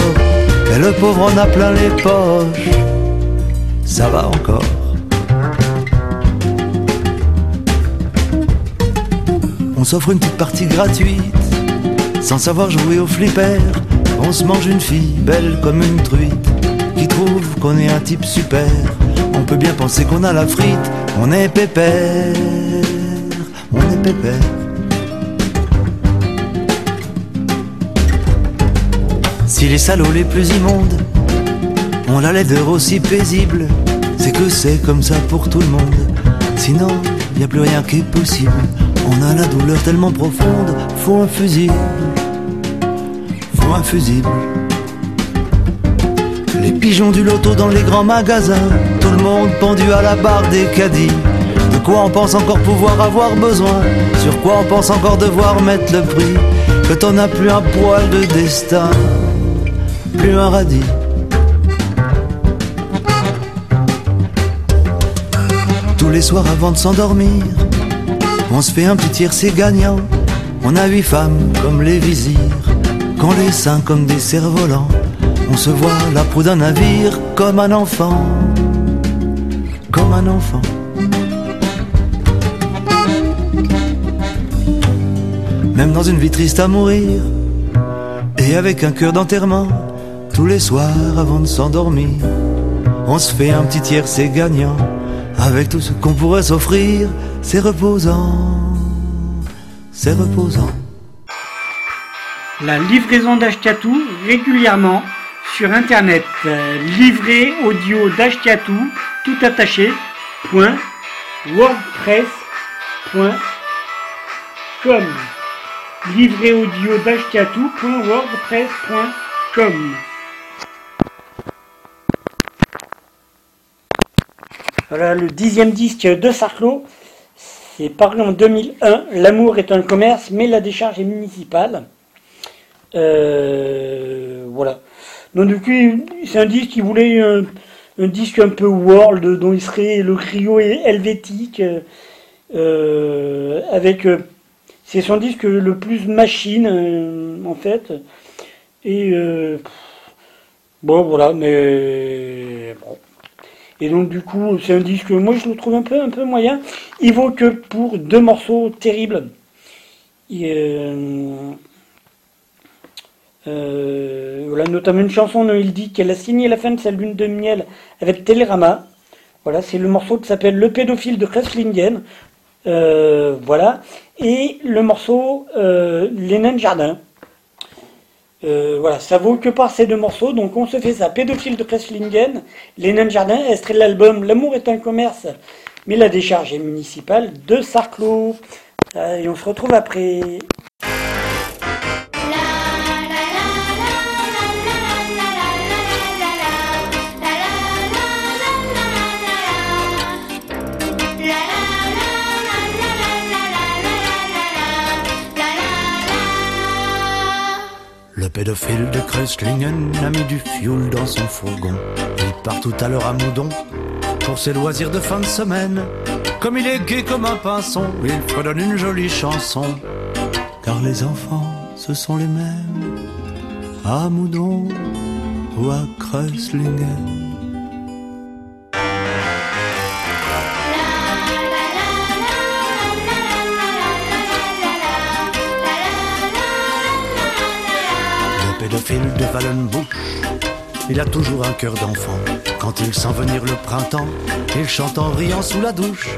et le pauvre en a plein les poches. Ça va encore. On s'offre une petite partie gratuite, sans savoir jouer au flipper. On se mange une fille belle comme une truite, qui trouve qu'on est un type super. On peut bien penser qu'on a la frite, on est pépère, on est pépère. Si les salauds les plus immondes ont la laideur aussi paisible, c'est que c'est comme ça pour tout le monde. Sinon, y a plus rien qui est possible. On a la douleur tellement profonde, faut un fusible, Les pigeons du loto dans les grands magasins, tout le monde pendu à la barre des caddies. De quoi on pense encore pouvoir avoir besoin Sur quoi on pense encore devoir mettre le prix Que t'en as plus un poil de destin, plus un radis. Tous les soirs avant de s'endormir, on se fait un petit c'est gagnant. On a huit femmes comme les vizirs, qu'on les seins comme des cerfs-volants. On se voit la proue d'un navire comme un enfant, comme un enfant. Même dans une vie triste à mourir, et avec un cœur d'enterrement, tous les soirs avant de s'endormir, on se fait un petit tiers, c'est gagnant. Avec tout ce qu'on pourrait s'offrir, c'est reposant, c'est reposant. La livraison d'Ashkatou régulièrement sur internet. Livré audio d'Ashkatou, tout attaché, point, wordpress.com. Livré audio d'Ashkatou, point, wordpress.com. Voilà le dixième disque de Sarclo. C'est paru en 2001. L'amour est un commerce, mais la décharge est municipale. Euh, voilà. Donc du coup, c'est un disque qui voulait un, disque un peu world, dont il serait le trio helvétique, euh, avec... euh, c'est son disque le plus machine, en fait. Et... bon, voilà, mais... Et donc du coup, c'est un disque, moi je le trouve un peu, un peu moyen. Il vaut que pour deux morceaux terribles. Euh, voilà, notamment une chanson il dit qu'elle a signé la fin de sa lune de miel avec Télérama. Voilà, c'est le morceau qui s'appelle Le pédophile de Kresslingen. Euh, voilà. Et le morceau euh, jardin. Euh, voilà, ça vaut que par ces deux morceaux. Donc on se fait ça. Pédophile de Kresslingen, Les nains de jardin, extrait de l'album L'amour est un commerce, mais la décharge est municipale de Sarclos. Et on se retrouve après. Pédophile de Kreuzlingen a mis du fioul dans son fourgon. Il part tout à l'heure à Moudon pour ses loisirs de fin de semaine. Comme il est gai comme un pinson, il fredonne une jolie chanson. Car les enfants, ce sont les mêmes à Moudon ou à Kreuzlingen. Pédophile de Wallenbuch, il a toujours un cœur d'enfant. Quand il sent venir le printemps, il chante en riant sous la douche.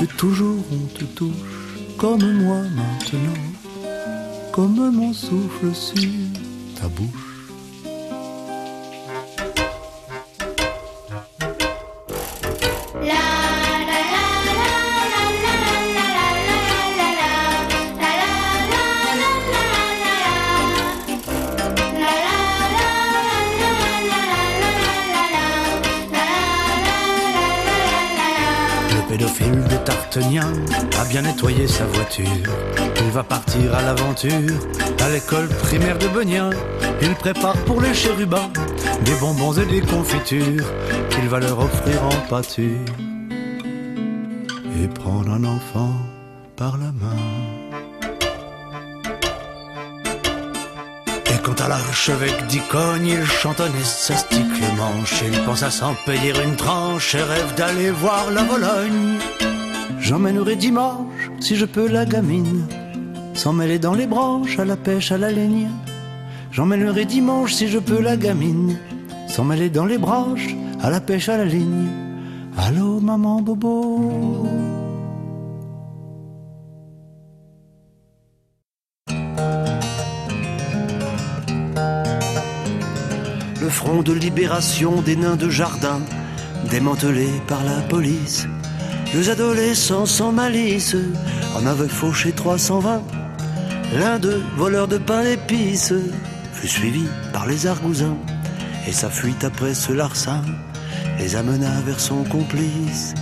Que toujours on te touche, comme moi maintenant, comme mon souffle sur ta bouche. A bien nettoyé sa voiture. Il va partir à l'aventure à l'école primaire de Beugnin. Il prépare pour les chérubins des bonbons et des confitures qu'il va leur offrir en pâture. Et prendre un enfant par la main. Et quand à l'archevêque d'Icogne, il chantonne et s'astique les manches. Il pense à s'en payer une tranche et rêve d'aller voir la Vologne. J'emmènerai dimanche, si je peux, la gamine, sans mêler dans les branches, à la pêche, à la ligne. J'emmènerai dimanche, si je peux, la gamine, sans mêler dans les branches, à la pêche, à la ligne. Allô, maman Bobo Le front de libération des nains de jardin, démantelé par la police. Deux adolescents sans malice en avaient fauché 320. L'un d'eux, voleur de pain d'épices, fut suivi par les argousins. Et sa fuite après ce larcin les amena vers son complice.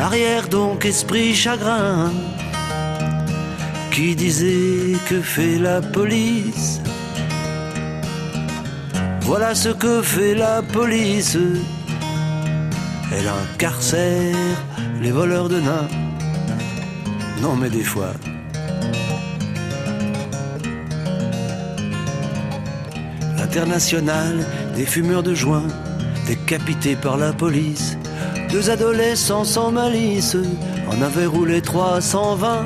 Arrière donc, esprit chagrin, qui disait que fait la police? Voilà ce que fait la police. Elle incarcère les voleurs de nains. Non mais des fois. La international des fumeurs de joint, décapités par la police. Deux adolescents sans malice en avaient roulé 320.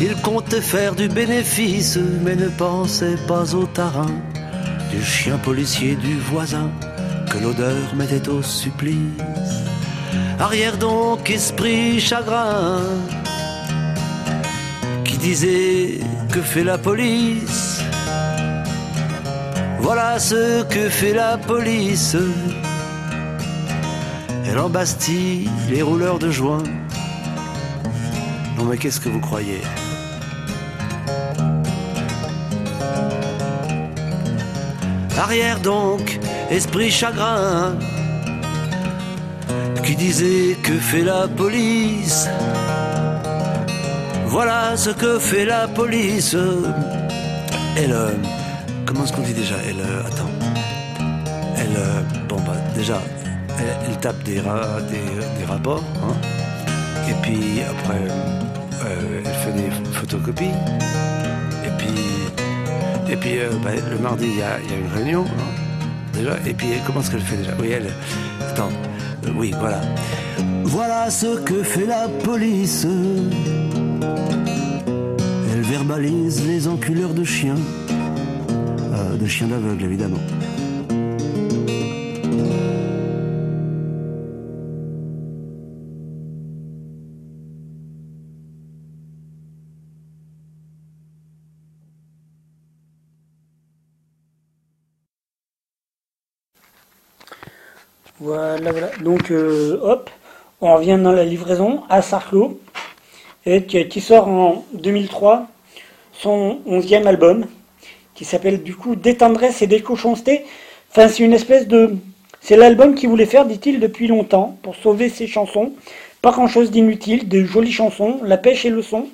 Ils comptaient faire du bénéfice, mais ne pensaient pas au tarin du chien policier du voisin que l'odeur mettait au supplice. Arrière donc, esprit chagrin, qui disait que fait la police? Voilà ce que fait la police. Elle embastille les rouleurs de joint. Non mais qu'est-ce que vous croyez? Arrière donc, esprit chagrin, qui disait que fait la police? Voilà ce que fait la police. Elle, euh, comment est-ce qu'on dit déjà? Elle, euh, attends. Elle, euh, bon bah déjà, elle, tape des, des, rapports, hein. Et puis après, elle fait des photocopies. Et puis, et puis bah, le mardi, il y a, il y a une réunion, hein, déjà. Et puis, comment est-ce qu'elle fait déjà? Oui, elle. Attends. Oui, voilà. Voilà ce que fait la police. Elle verbalise les enculeurs de chiens. Euh, de chiens d'aveugle, évidemment. Voilà, voilà. Donc, euh, hop, on revient dans la livraison à Sarclo, et qui, sort en 2003 son onzième album, qui s'appelle du coup Des tendresses et des. Enfin, c'est une espèce de... C'est l'album qu'il voulait faire, dit-il, depuis longtemps, pour sauver ses chansons. Pas grand-chose d'inutile, de jolies chansons, la pêche et le son.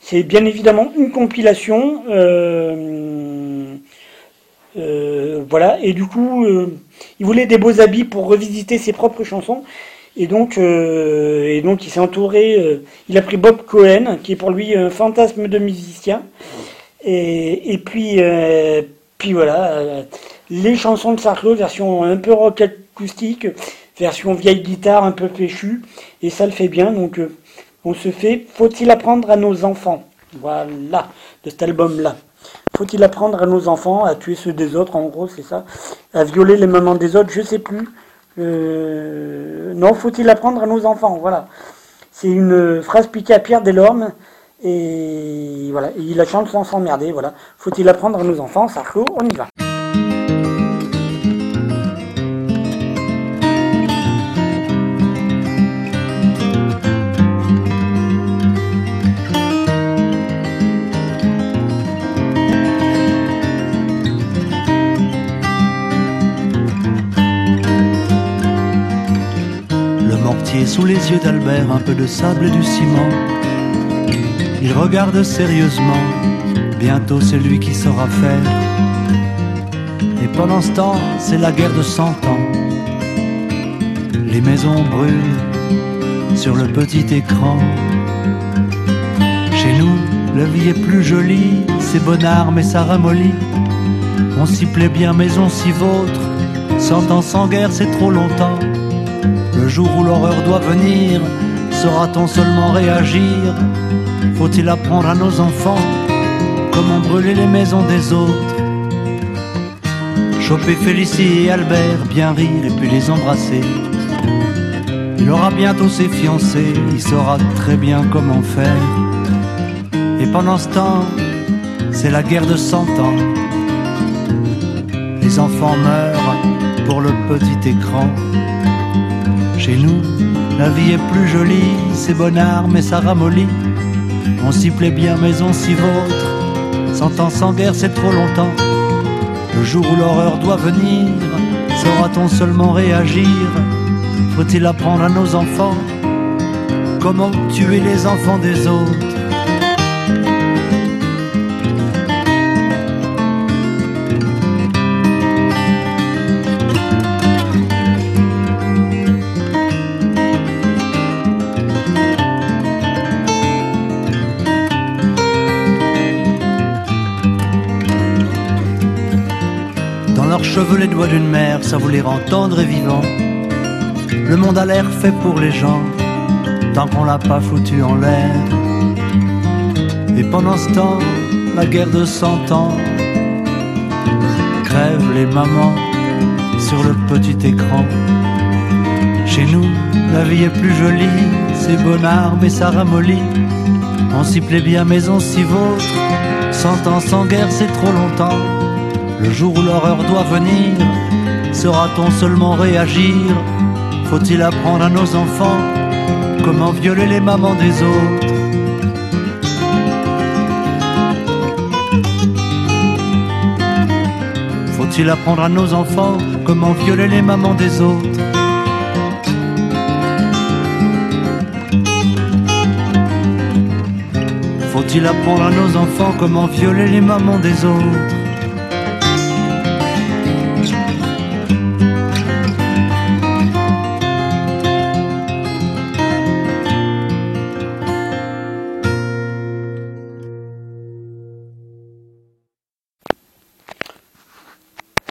C'est bien évidemment une compilation. euh, euh, voilà, et du coup, euh, il voulait des beaux habits pour revisiter ses propres chansons. Et donc, euh, et donc il s'est entouré, il a pris Bob Cohen, qui est pour lui un fantasme de musicien. Et, et puis, puis voilà, les chansons de Sarclo, version un peu rock acoustique, version vieille guitare un peu péchue, et ça le fait bien. Donc, on se fait, faut-il apprendre à nos enfants? Voilà, de cet album-là. Faut-il apprendre à nos enfants à tuer ceux des autres, en gros, c'est ça? À violer les mamans des autres, je sais plus. Euh, non, faut-il apprendre à nos enfants? Voilà. C'est une phrase piquée à Pierre Delorme. Et voilà, il la chante sans s'emmerder. Voilà. Faut-il apprendre à nos enfants? Sarko, on y va. Mortier sous les yeux d'Albert, un peu de sable et du ciment. Il regarde sérieusement, bientôt c'est lui qui saura faire. Et pendant ce temps, c'est la guerre de cent ans. Les maisons brûlent sur le petit écran. Chez nous, la vie est plus jolie, c'est bonnard mais ça ramollit. On s'y plaît bien mais on s'y vautre. Cent ans sans guerre, c'est trop longtemps. Le jour où l'horreur doit venir, saura-t-on seulement réagir? Faut-il apprendre à nos enfants comment brûler les maisons des autres? Choper Félicie et Albert, bien rire et puis les embrasser. Il aura bientôt ses fiancés, il saura très bien comment faire. Et pendant ce temps, c'est la guerre de cent ans. Les enfants meurent pour le petit écran. Chez nous, la vie est plus jolie, c'est bonnard mais ça ramollit. On s'y plaît bien mais on s'y vautre. Cent ans sans guerre, c'est trop longtemps. Le jour où l'horreur doit venir, saura-t-on seulement réagir? Faut-il apprendre à nos enfants comment tuer les enfants des autres? Cheveux les doigts d'une mère, ça voulait entendre et vivant. Le monde a l'air fait pour les gens, tant qu'on l'a pas foutu en l'air. Et pendant ce temps, la guerre de cent ans crève les mamans sur le petit écran. Chez nous, la vie est plus jolie, c'est bonnard mais ça ramollit. On s'y plaît bien mais on s'y vautre, cent ans sans guerre c'est trop longtemps. Le jour où l'horreur doit venir, saura-t-on seulement réagir? Faut-il apprendre à nos enfants comment violer les mamans des autres? Faut-il apprendre à nos enfants comment violer les mamans des autres? Faut-il apprendre à nos enfants comment violer les mamans des autres?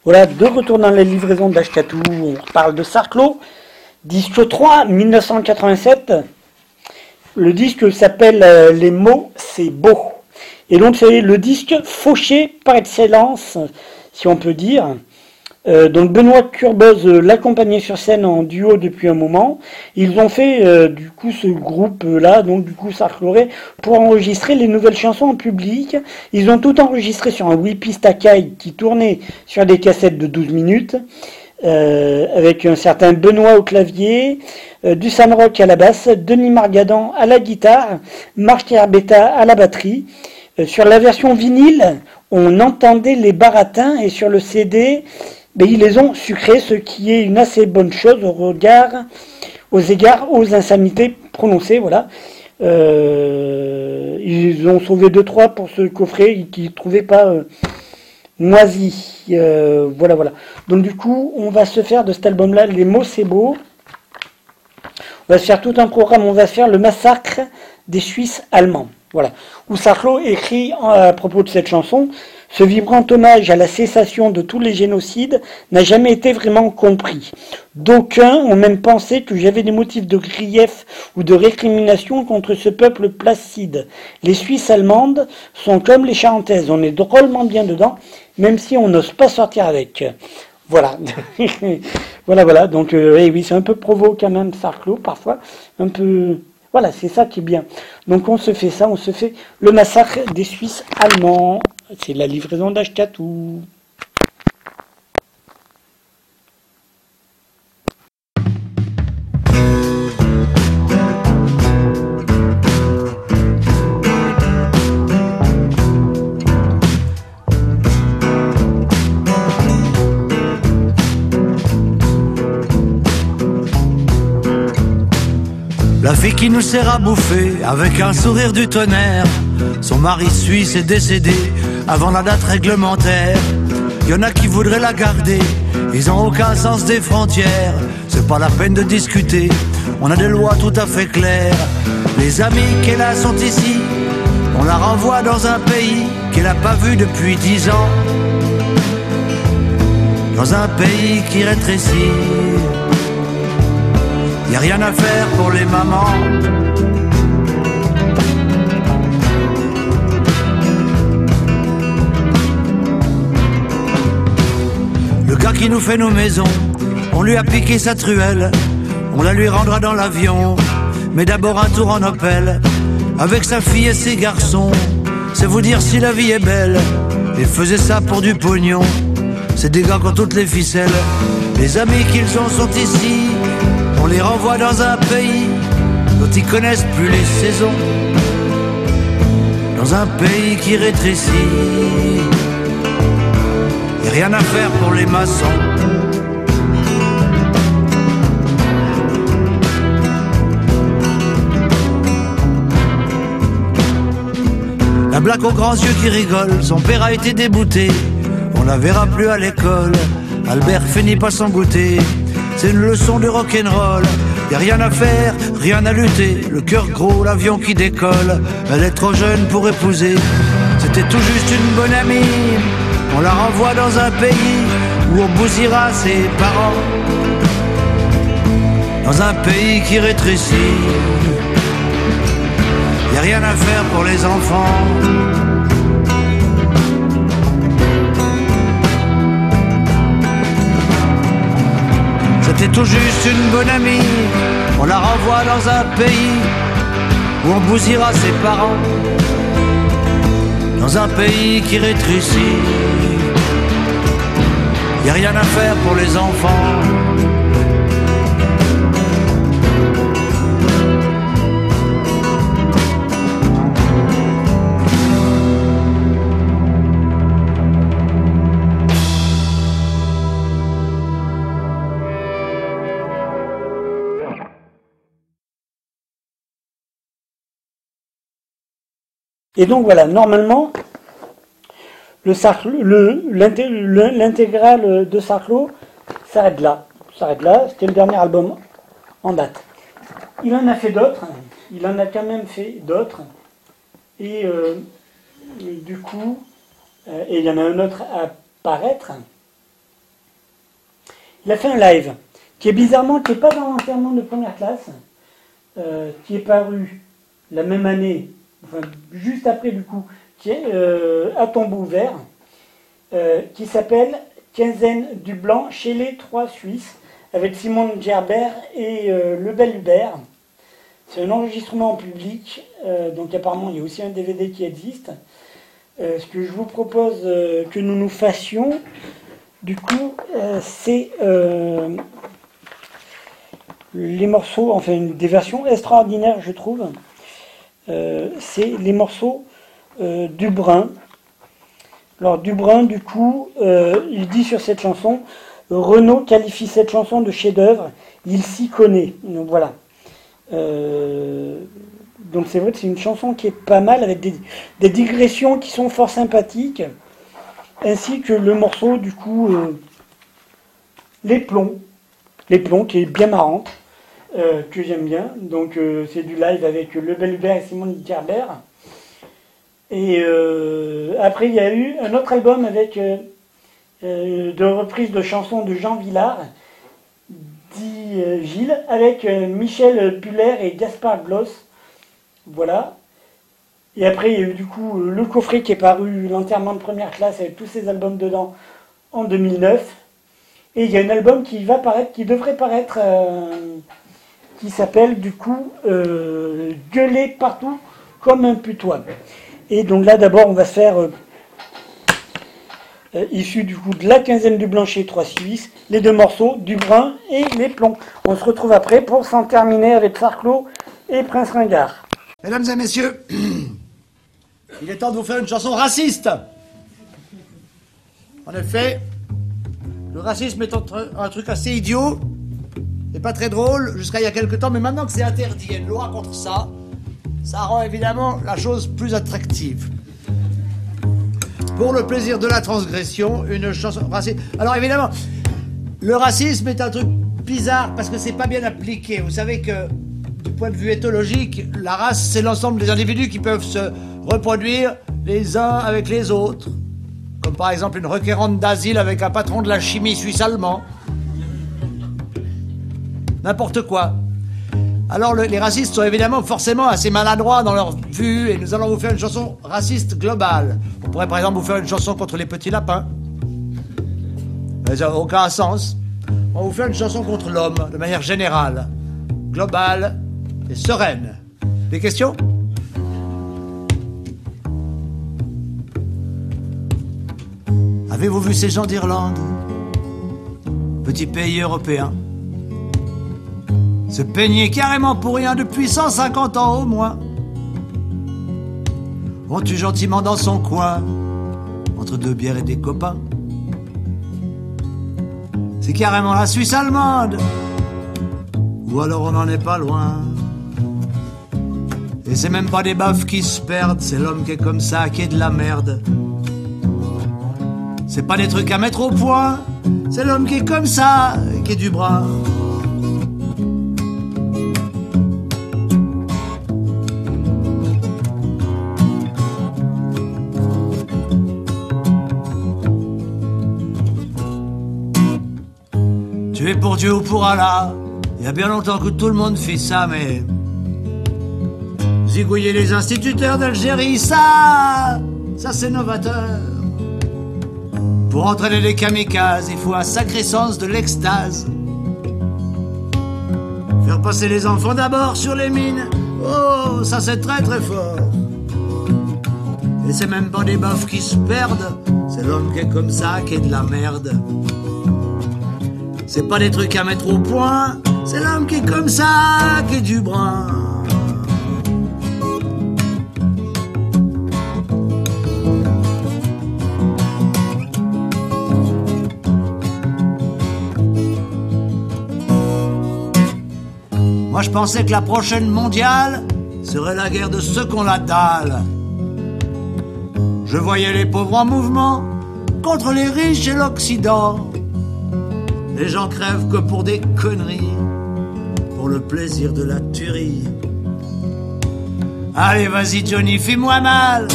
Voilà, de retour dans les livraisons d'Ashkatou, on parle de Sarclo, disque 3, 1987. Le disque s'appelle euh, Les mots, c'est beau. Et donc c'est le disque fauché par excellence, si on peut dire. Euh, donc Benoît Curbeuse euh, l'accompagnait sur scène en duo depuis un moment. Ils ont fait euh, du coup ce groupe-là, donc du coup Sarcloré, pour enregistrer les nouvelles chansons en public. Ils ont tout enregistré sur un 8 pistes Akai qui tournait sur des cassettes de 12 minutes. euh, avec un certain Benoît au clavier, euh, du Rock à la basse, Denis Margadan à la guitare, Marc Herbetta à la batterie. Sur la version vinyle, on entendait les baratins et sur le CD, ben, ils les ont sucrés, ce qui est une assez bonne chose au regard, aux égards, aux insanités prononcées, voilà. Euh, ils ont sauvé 2-3 pour ce coffret qu'ils ne trouvaient pas euh, moisi. Euh, voilà, voilà. Donc du coup, on va se faire de cet album-là, Les mots c'est beau. On va se faire tout un programme, on va se faire le massacre des Suisses allemands. Voilà. Où Sarlo écrit en- à propos de cette chanson, ce vibrant hommage à la cessation de tous les génocides n'a jamais été vraiment compris. D'aucuns ont même pensé que j'avais des motifs de grief ou de récrimination contre ce peuple placide. Les Suisses allemandes sont comme les Charentaises, on est drôlement bien dedans, même si on n'ose pas sortir avec. Voilà. <laughs> voilà, voilà. Donc, euh, oui, c'est un peu provo quand même, Sarclo, parfois. Un peu. Voilà, c'est ça qui est bien. Donc, on se fait ça, on se fait le massacre des Suisses allemands. C'est la livraison d'Ashkatou. La fille qui nous sert à bouffer avec un sourire du tonnerre. Son mari suisse est décédé avant la date réglementaire. Y en a qui voudraient la garder, ils ont aucun sens des frontières. C'est pas la peine de discuter, on a des lois tout à fait claires. Les amis qu'elle a sont ici, on la renvoie dans un pays qu'elle a pas vu depuis dix ans. Dans un pays qui rétrécit. Y a rien à faire pour les mamans. Le gars qui nous fait nos maisons, on lui a piqué sa truelle, on la lui rendra dans l'avion. Mais d'abord un tour en Opel, avec sa fille et ses garçons. C'est vous dire si la vie est belle, et faisait ça pour du pognon. C'est des gars qui ont toutes les ficelles, les amis qu'ils ont sont ici. Les renvoie dans un pays dont ils connaissent plus les saisons. Dans un pays qui rétrécit. A rien à faire pour les maçons. La blague aux grands yeux qui rigole, son père a été débouté. On la verra plus à l'école. Albert finit pas sans goûter. C'est une leçon de rock'n'roll. Y a rien à faire, rien à lutter. Le cœur gros, l'avion qui décolle. Elle est trop jeune pour épouser. C'était tout juste une bonne amie. On la renvoie dans un pays où on bousillera ses parents dans un pays qui rétrécit. Y a rien à faire pour les enfants. Tout juste une bonne amie. On la renvoie dans un pays où on bousillera ses parents. Dans un pays qui rétrécit. Y a rien à faire pour les enfants. Et donc voilà, normalement, l'intégrale de Sarclo s'arrête là. S'arrête là, c'était le dernier album en date. Il en a fait d'autres, il en a quand même fait d'autres. Et euh, du coup, euh, et il y en a un autre à paraître. Il a fait un live qui est bizarrement, qui n'est pas dans l'enterrement de première classe, euh, qui est paru la même année, juste après du coup, qui est euh, à tombeau ouvert, euh, qui s'appelle Quinzaine du Blanc chez les Trois Suisses, avec Simone Gerber et euh, Lebel Hubert. C'est un enregistrement en public, euh, donc apparemment il y a aussi un DVD qui existe. Ce que je vous propose que nous nous fassions, du coup, c'est les morceaux, enfin des versions extraordinaires, je trouve. Euh, c'est les morceaux euh, du Brun. Alors Dubrun, du coup, euh, il dit sur cette chanson, Renaud qualifie cette chanson de chef-d'œuvre, il s'y connaît. Donc voilà. Donc c'est vrai que c'est une chanson qui est pas mal, avec des, digressions qui sont fort sympathiques, ainsi que le morceau, du coup, Les Plombs, Les Plombs, qui est bien marrante, euh, que j'aime bien. Donc euh, c'est du live avec Le Bel Hubert et Simone Gerber. Et euh, après, il y a eu un autre album avec de reprises de chansons de Jean Villard, dit Gilles, avec Michel Buller et Gaspard Gloss. Voilà. Et après, il y a eu du coup le coffret qui est paru, l'enterrement de première classe avec tous ces albums dedans en 2009. Et il y a un album qui va paraître, qui devrait paraître, qui s'appelle du coup euh, Gueuler partout comme un putois. Et donc là, d'abord, on va faire, euh, euh, issu du coup de la quinzaine du Blanchet 3 Suisses, les deux morceaux, du brun et les plombs. On se retrouve après pour s'en terminer avec Sarclo et Prince Ringard. Mesdames et messieurs, il est temps de vous faire une chanson raciste. En effet, le racisme est un truc assez idiot et pas très drôle jusqu'à il y a quelque temps, mais maintenant que c'est interdit, il y a une loi contre ça, ça rend évidemment la chose plus attractive. Pour le plaisir de la transgression, une chanson raciste. Alors évidemment, le racisme est un truc bizarre parce que c'est pas bien appliqué. Vous savez que du point de vue éthologique, la race, c'est l'ensemble des individus qui peuvent se reproduire les uns avec les autres. Comme par exemple une requérante d'asile avec un patron de la chimie suisse-allemand. N'importe quoi. Alors le- les racistes sont évidemment forcément assez maladroits dans leur vue et nous allons vous faire une chanson raciste globale. On pourrait par exemple vous faire une chanson contre les petits lapins. Mais ça n'a aucun sens. On va vous faire une chanson contre l'homme de manière générale, globale et sereine. Des questions? Avez-vous vu ces gens d'Irlande? Petit pays européen. Se peigner carrément pour rien depuis 150 ans au moins. On tue gentiment dans son coin, entre deux bières et des copains. C'est carrément la Suisse allemande. Ou alors on n'en est pas loin. Et c'est même pas des baffes qui se perdent, c'est l'homme qui est comme ça, qui est de la merde. C'est pas des trucs à mettre au point, c'est l'homme qui est comme ça, qui est du bras. Tu es pour Dieu ou pour Allah. Il y a bien longtemps que tout le monde fait ça, mais. Zigouiller les instituteurs d'Algérie, ça. Ça, c'est novateur. Pour entraîner les kamikazes, il faut un sacré sens de l'extase. Faire passer les enfants d'abord sur les mines, oh, ça c'est très très fort. Et c'est même pas des bofs qui se perdent, c'est l'homme qui est comme ça qui est de la merde. C'est pas des trucs à mettre au point, c'est l'homme qui est comme ça qui est du brun. Moi je pensais que la prochaine mondiale serait la guerre de ceux qu'on la. Je voyais les pauvres en mouvement contre les riches et l'Occident. Les gens crèvent que pour des conneries, pour le plaisir de la tuerie. Allez, vas-y, Johnny, fais-moi mal.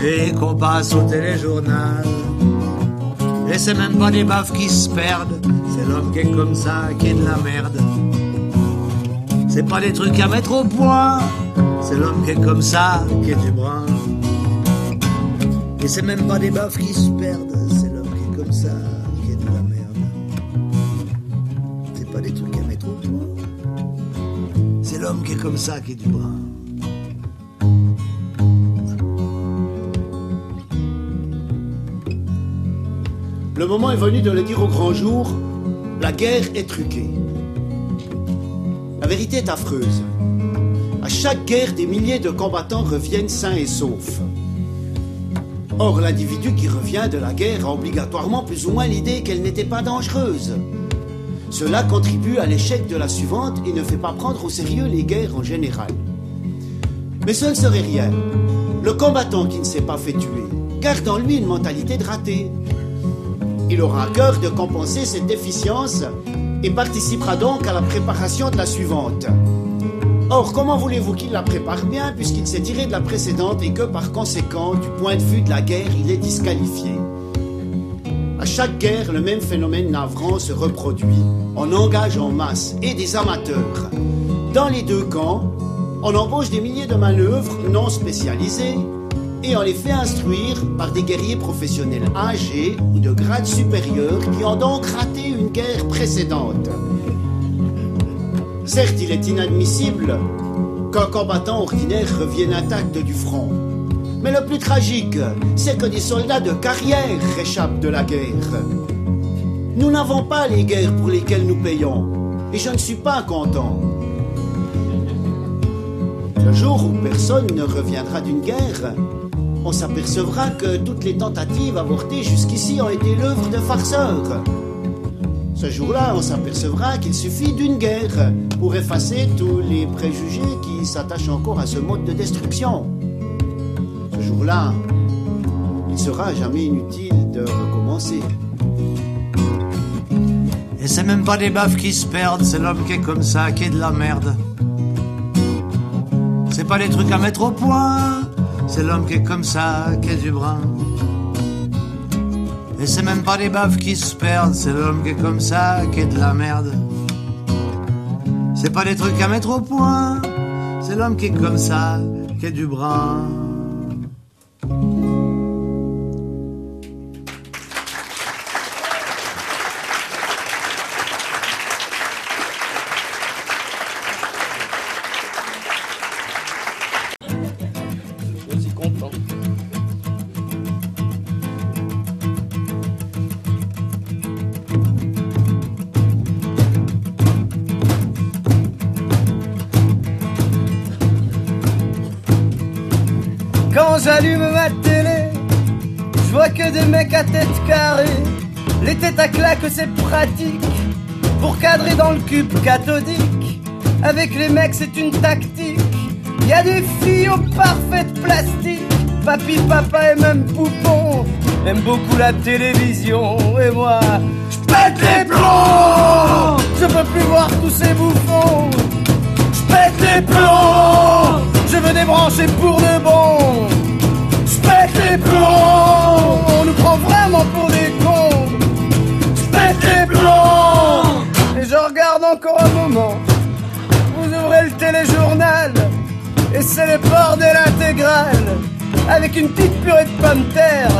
Et qu'on passe au téléjournal. Et c'est même pas des baffes qui se perdent, c'est l'homme qui est comme ça, qui est de la merde. C'est pas des trucs à mettre au point, c'est l'homme qui est comme ça, qui est du brun. Et c'est même pas des baffes qui se perdent, l'homme qui est comme ça, qui est du brun. Le moment est venu de le dire au grand jour, la guerre est truquée. La vérité est affreuse. À chaque guerre, des milliers de combattants reviennent sains et saufs. Or, l'individu qui revient de la guerre a obligatoirement plus ou moins l'idée qu'elle n'était pas dangereuse. Cela contribue à l'échec de la suivante et ne fait pas prendre au sérieux les guerres en général. Mais ce ne serait rien. Le combattant qui ne s'est pas fait tuer garde en lui une mentalité de raté. Il aura à cœur de compenser cette déficience et participera donc à la préparation de la suivante. Or, comment voulez-vous qu'il la prépare bien puisqu'il s'est tiré de la précédente et que par conséquent, du point de vue de la guerre, il est disqualifié? Chaque guerre, le même phénomène navrant se reproduit. On engage en masse et des amateurs. Dans les deux camps, on embauche des milliers de manœuvres non spécialisées et on les fait instruire par des guerriers professionnels âgés ou de grade supérieur qui ont donc raté une guerre précédente. Certes, il est inadmissible qu'un combattant ordinaire revienne intact du front. Mais le plus tragique, c'est que des soldats de carrière réchappent de la guerre. Nous n'avons pas les guerres pour lesquelles nous payons, et je ne suis pas content. Le jour où personne ne reviendra d'une guerre, on s'apercevra que toutes les tentatives avortées jusqu'ici ont été l'œuvre de farceurs. Ce jour-là, on s'apercevra qu'il suffit d'une guerre pour effacer tous les préjugés qui s'attachent encore à ce mode de destruction. Jour-là, il sera jamais inutile de recommencer. Et c'est même pas des baffes qui se perdent, c'est l'homme qui est comme ça, qui est de la merde. C'est pas des trucs à mettre au point, c'est l'homme qui est comme ça, qui est du brun. Et c'est même pas des baffes qui se perdent, c'est l'homme qui est comme ça, qui est de la merde. C'est pas des trucs à mettre au point, c'est l'homme qui est comme ça, qui est du brun. Mecs à tête carrée. Les têtes à claque, c'est pratique pour cadrer dans le cube cathodique. Avec les mecs, c'est une tactique. Y a des filles aux parfaites plastiques. Papy, papa et même poupon aiment beaucoup la télévision. Et moi, je pète les plombs. Je peux plus voir tous ces bouffons. Je pète les plombs. Je veux débrancher pour de bon. Pour des cons. Je pète les plombs. moment. Vous ouvrez le téléjournal et c'est les bordels intégrales. Avec une petite purée de pommes de terre,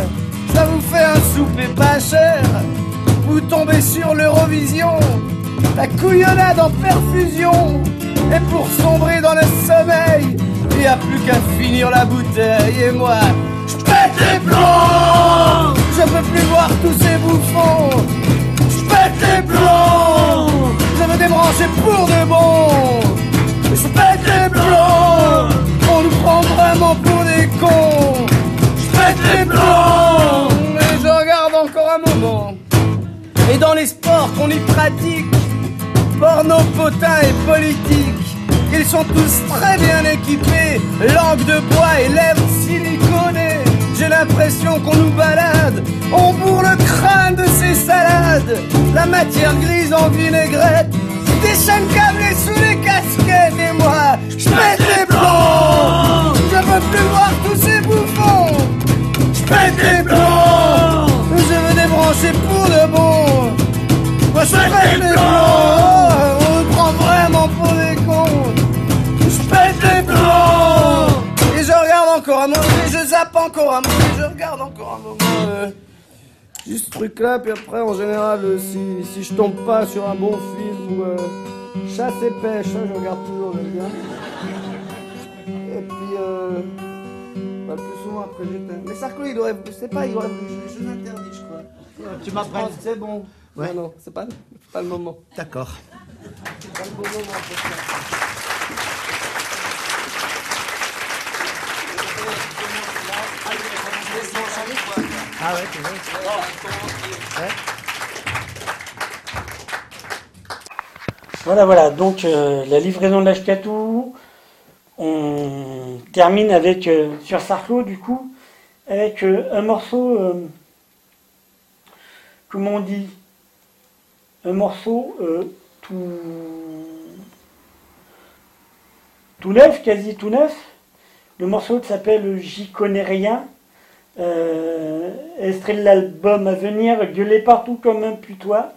ça vous fait un souper pas cher. Vous tombez sur l'Eurovision, la couillonnade en perfusion. Et pour sombrer dans le sommeil, il n'y a plus qu'à finir la bouteille. Et moi, je pète les plombs. Je peux plus voir tous ces bouffons. Je pète les plombs. Je veux débrancher pour de bon. Je pète les plombs. On nous prend vraiment pour des cons. Je pète les plombs. Mais je regarde encore un moment. Et dans les sports qu'on y pratique Porno, potin et politique ils sont tous très bien équipés, langue de bois et lèvres siliconées. J'ai l'impression qu'on nous balade, on bourre le crâne de ces salades. La matière grise en vinaigrette, des chaînes câblées sous les casquettes. Et moi, je pète les plombs, je veux plus voir tous ces bouffons. Je pète les plombs, je veux débrancher pour de bon. Moi, je pète les plombs, zappe encore un moment, je regarde encore un moment. euh, juste ce truc là, puis après en général, euh, si, si je tombe pas sur un bon film ou euh, chasse et pêche, hein, je regarde toujours, j'aime bien. Et puis, euh, bah, le plus souvent après j'éteins. Mais Sarko, il aurait, je sais pas, il aurait, je, je l'interdis, je crois. Tu m'apprennes. C'est bon. Ouais. Non, non, c'est pas, pas le moment. D'accord. C'est pas le bon moment pour ça. Ah. Voilà, voilà. Donc, euh, la livraison de l'Ashkatou, on termine avec, euh, sur Sarclo, du coup, avec euh, un morceau, comment on dit? Un morceau tout, tout neuf, quasi tout neuf. Le morceau s'appelle J'y connais rien. Euh, extrait de l'album à venir, Gueuler partout comme un putois.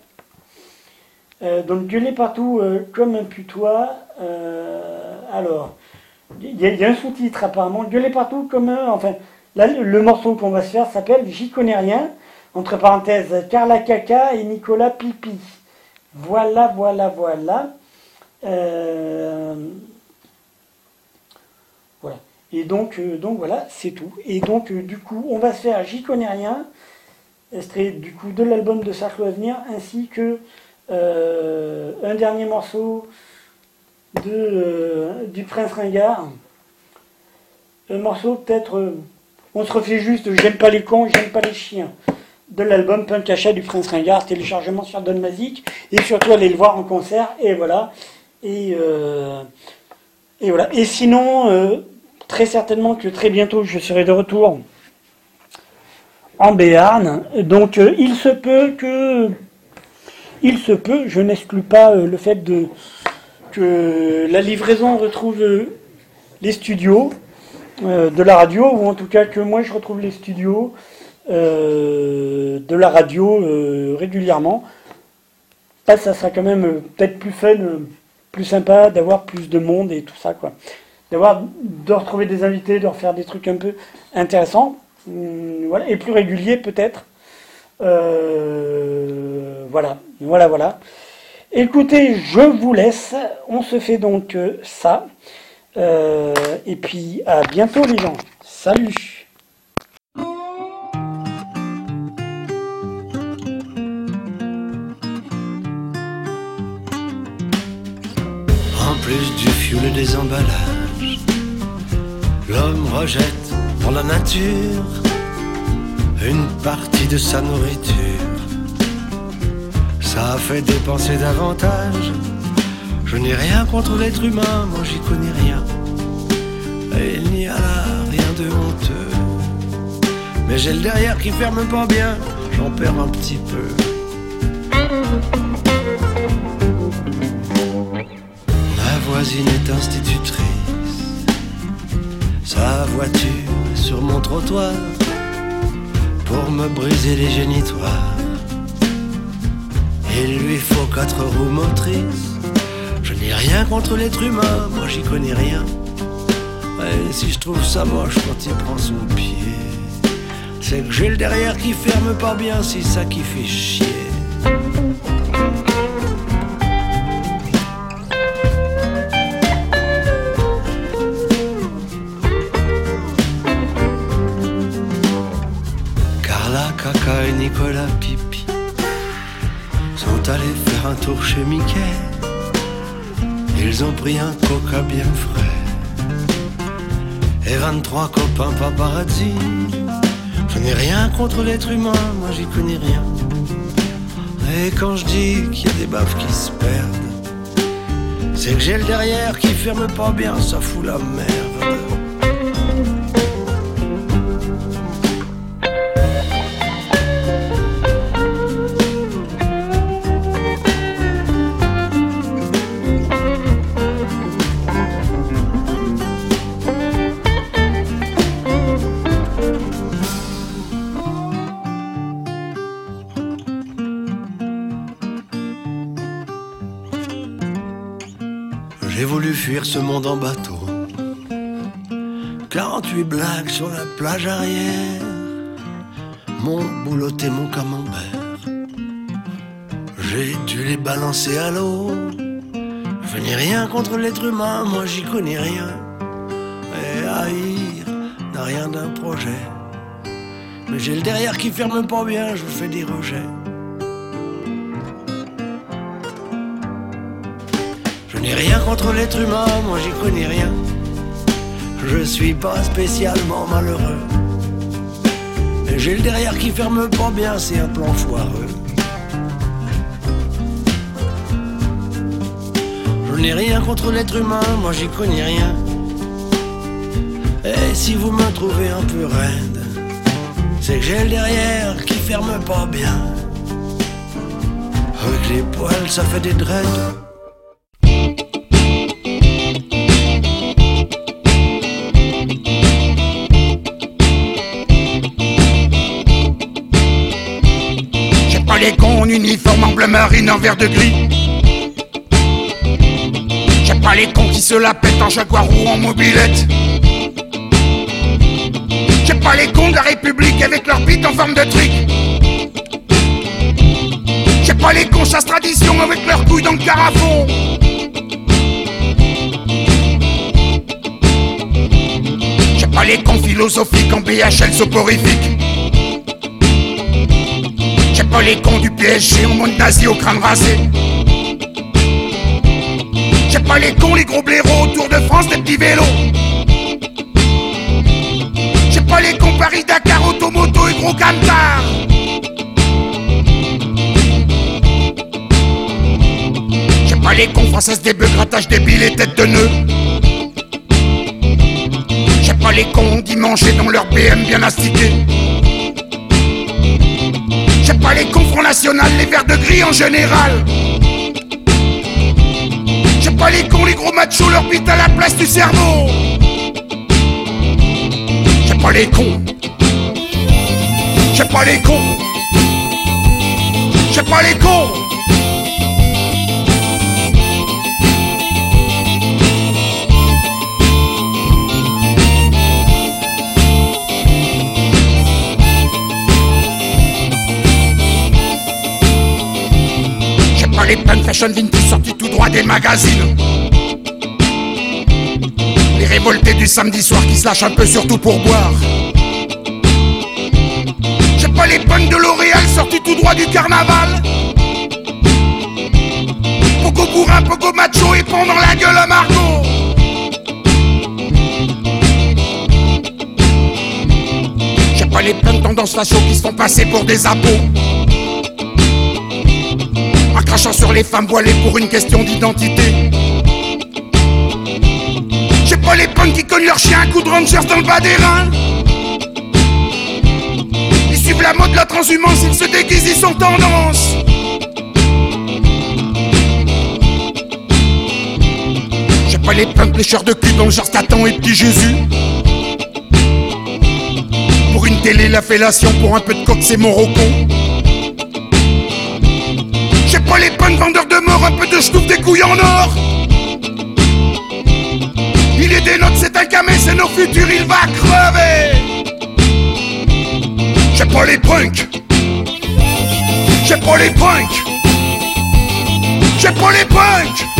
Euh, donc gueuler partout euh, comme un putois. Euh, alors, il y, a- un sous-titre apparemment. Gueuler partout comme un. Enfin, là, le, morceau qu'on va se faire s'appelle J'y connais rien. Entre parenthèses, Carla Caca et Nicolas Pipi. Voilà, voilà, voilà. Et donc, euh, donc voilà, c'est tout. Et donc, euh, du coup, on va se faire J'y connais rien. Extrait du coup de l'album de Sarclo à venir, ainsi que euh, un dernier morceau de, du Prince Ringard. Un morceau peut-être, on se refait juste J'aime pas les cons, j'aime pas les chiens. De l'album Punk Achat du Prince Ringard, téléchargement sur Don Mazik. Et surtout aller le voir en concert, et voilà. Et, et voilà. Et sinon, très certainement que très bientôt je serai de retour en Béarn. Donc euh, il se peut que il se peut, je n'exclus pas euh, le fait de, que la livraison retrouve euh, les studios de la radio, ou en tout cas que moi je retrouve les studios de la radio régulièrement. Là, ça sera quand même peut-être plus fun, plus sympa d'avoir plus de monde et tout ça, quoi. D'avoir, de retrouver des invités, de refaire des trucs un peu intéressants, Hum, voilà, et plus réguliers peut-être. Euh, voilà, voilà, voilà. Écoutez, je vous laisse. On se fait donc euh, ça. Euh, et puis à bientôt les gens. Salut En plus du fioul des emballages, l'homme rejette dans la nature une partie de sa nourriture. Ça fait dépenser davantage. Je n'ai rien contre l'être humain, moi j'y connais rien. Et il n'y a là rien de honteux. Mais j'ai le derrière qui ferme pas bien, j'en perds un petit peu. Ma voisine est institutrice. Sa voiture sur mon trottoir pour me briser les génitoires. Il lui faut quatre roues motrices. Je n'ai rien contre l'être humain, moi j'y connais rien. Et si je trouve ça moche quand il prend son pied, c'est que j'ai le derrière qui ferme pas bien, c'est ça qui fait chier. Mickey. Ils ont pris un coca bien frais et 23 copains paparazzi. Je n'ai rien contre l'être humain, moi j'y connais rien. Et quand je dis qu'il y a des baffes qui se perdent, c'est que j'ai le derrière qui ferme pas bien, ça fout la merde. Monde en bateau. 48 blagues sur la plage arrière. Mon boulot et mon camembert. J'ai dû les balancer à l'eau. Je n'ai rien contre l'être humain, moi j'y connais rien. Et haïr n'a rien d'un projet. Mais j'ai le derrière qui ferme pas bien, je fais des rejets. N'ai rien contre l'être humain, moi j'y connais rien. Je suis pas spécialement malheureux. Mais j'ai le derrière qui ferme pas bien, c'est un plan foireux. Je n'ai rien contre l'être humain, moi j'y connais rien. Et si vous me trouvez un peu raide, c'est que j'ai le derrière qui ferme pas bien. Avec les poils, ça fait des dreads. Uniforme en bleu marine en vert de gris. J'ai pas les cons qui se la pètent en jaguar ou en mobilette. J'ai pas les cons de la République avec leur bite en forme de trick. J'ai pas les cons chasse tradition avec leurs couilles dans le carafon. J'ai pas les cons philosophiques en BHL soporifique. J'ai pas les cons du PSG en mode nazi au crâne rasé. J'ai pas les cons, les gros blaireaux autour de France, des petits vélos. J'ai pas les cons Paris-Dakar, automoto et gros camtar. J'ai pas les cons françaises des bœufs, débiles et têtes de nœud. J'ai pas les cons dimanche dans leur BM bien astiqué. J'ai pas les cons Front National, les verts de gris en général. J'ai pas les cons, les gros machos, leur bite à la place du cerveau. J'ai pas les cons. J'ai pas les cons. J'ai pas les cons. Les punks fashion vintage sortis tout droit des magazines. Les révoltés du samedi soir qui se lâchent un peu surtout pour boire. J'ai pas les punks de L'Oréal sortis tout droit du carnaval. Poco bourrin, poco macho et pendant la gueule à Margot. J'ai pas les punks tendance facho qui se font passer pour des abos. Sur les femmes voilées pour une question d'identité. J'ai pas les punks qui cognent leur chien un coup de rangers dans le bas des reins. Ils suivent la mode, la transhumance, ils se déguisent, ils sont tendance. J'ai pas les punks lécheurs de cul dans le genre Satan et petit Jésus. Pour une télé, la fellation, pour un peu de coque, c'est mon rocon fun vendeur de mort, un peu de schnouf, des couilles en or. Il est des notes, c'est un camé, c'est nos futurs, il va crever. J'ai pas les punks. J'ai pas les punks. J'ai pas les punks.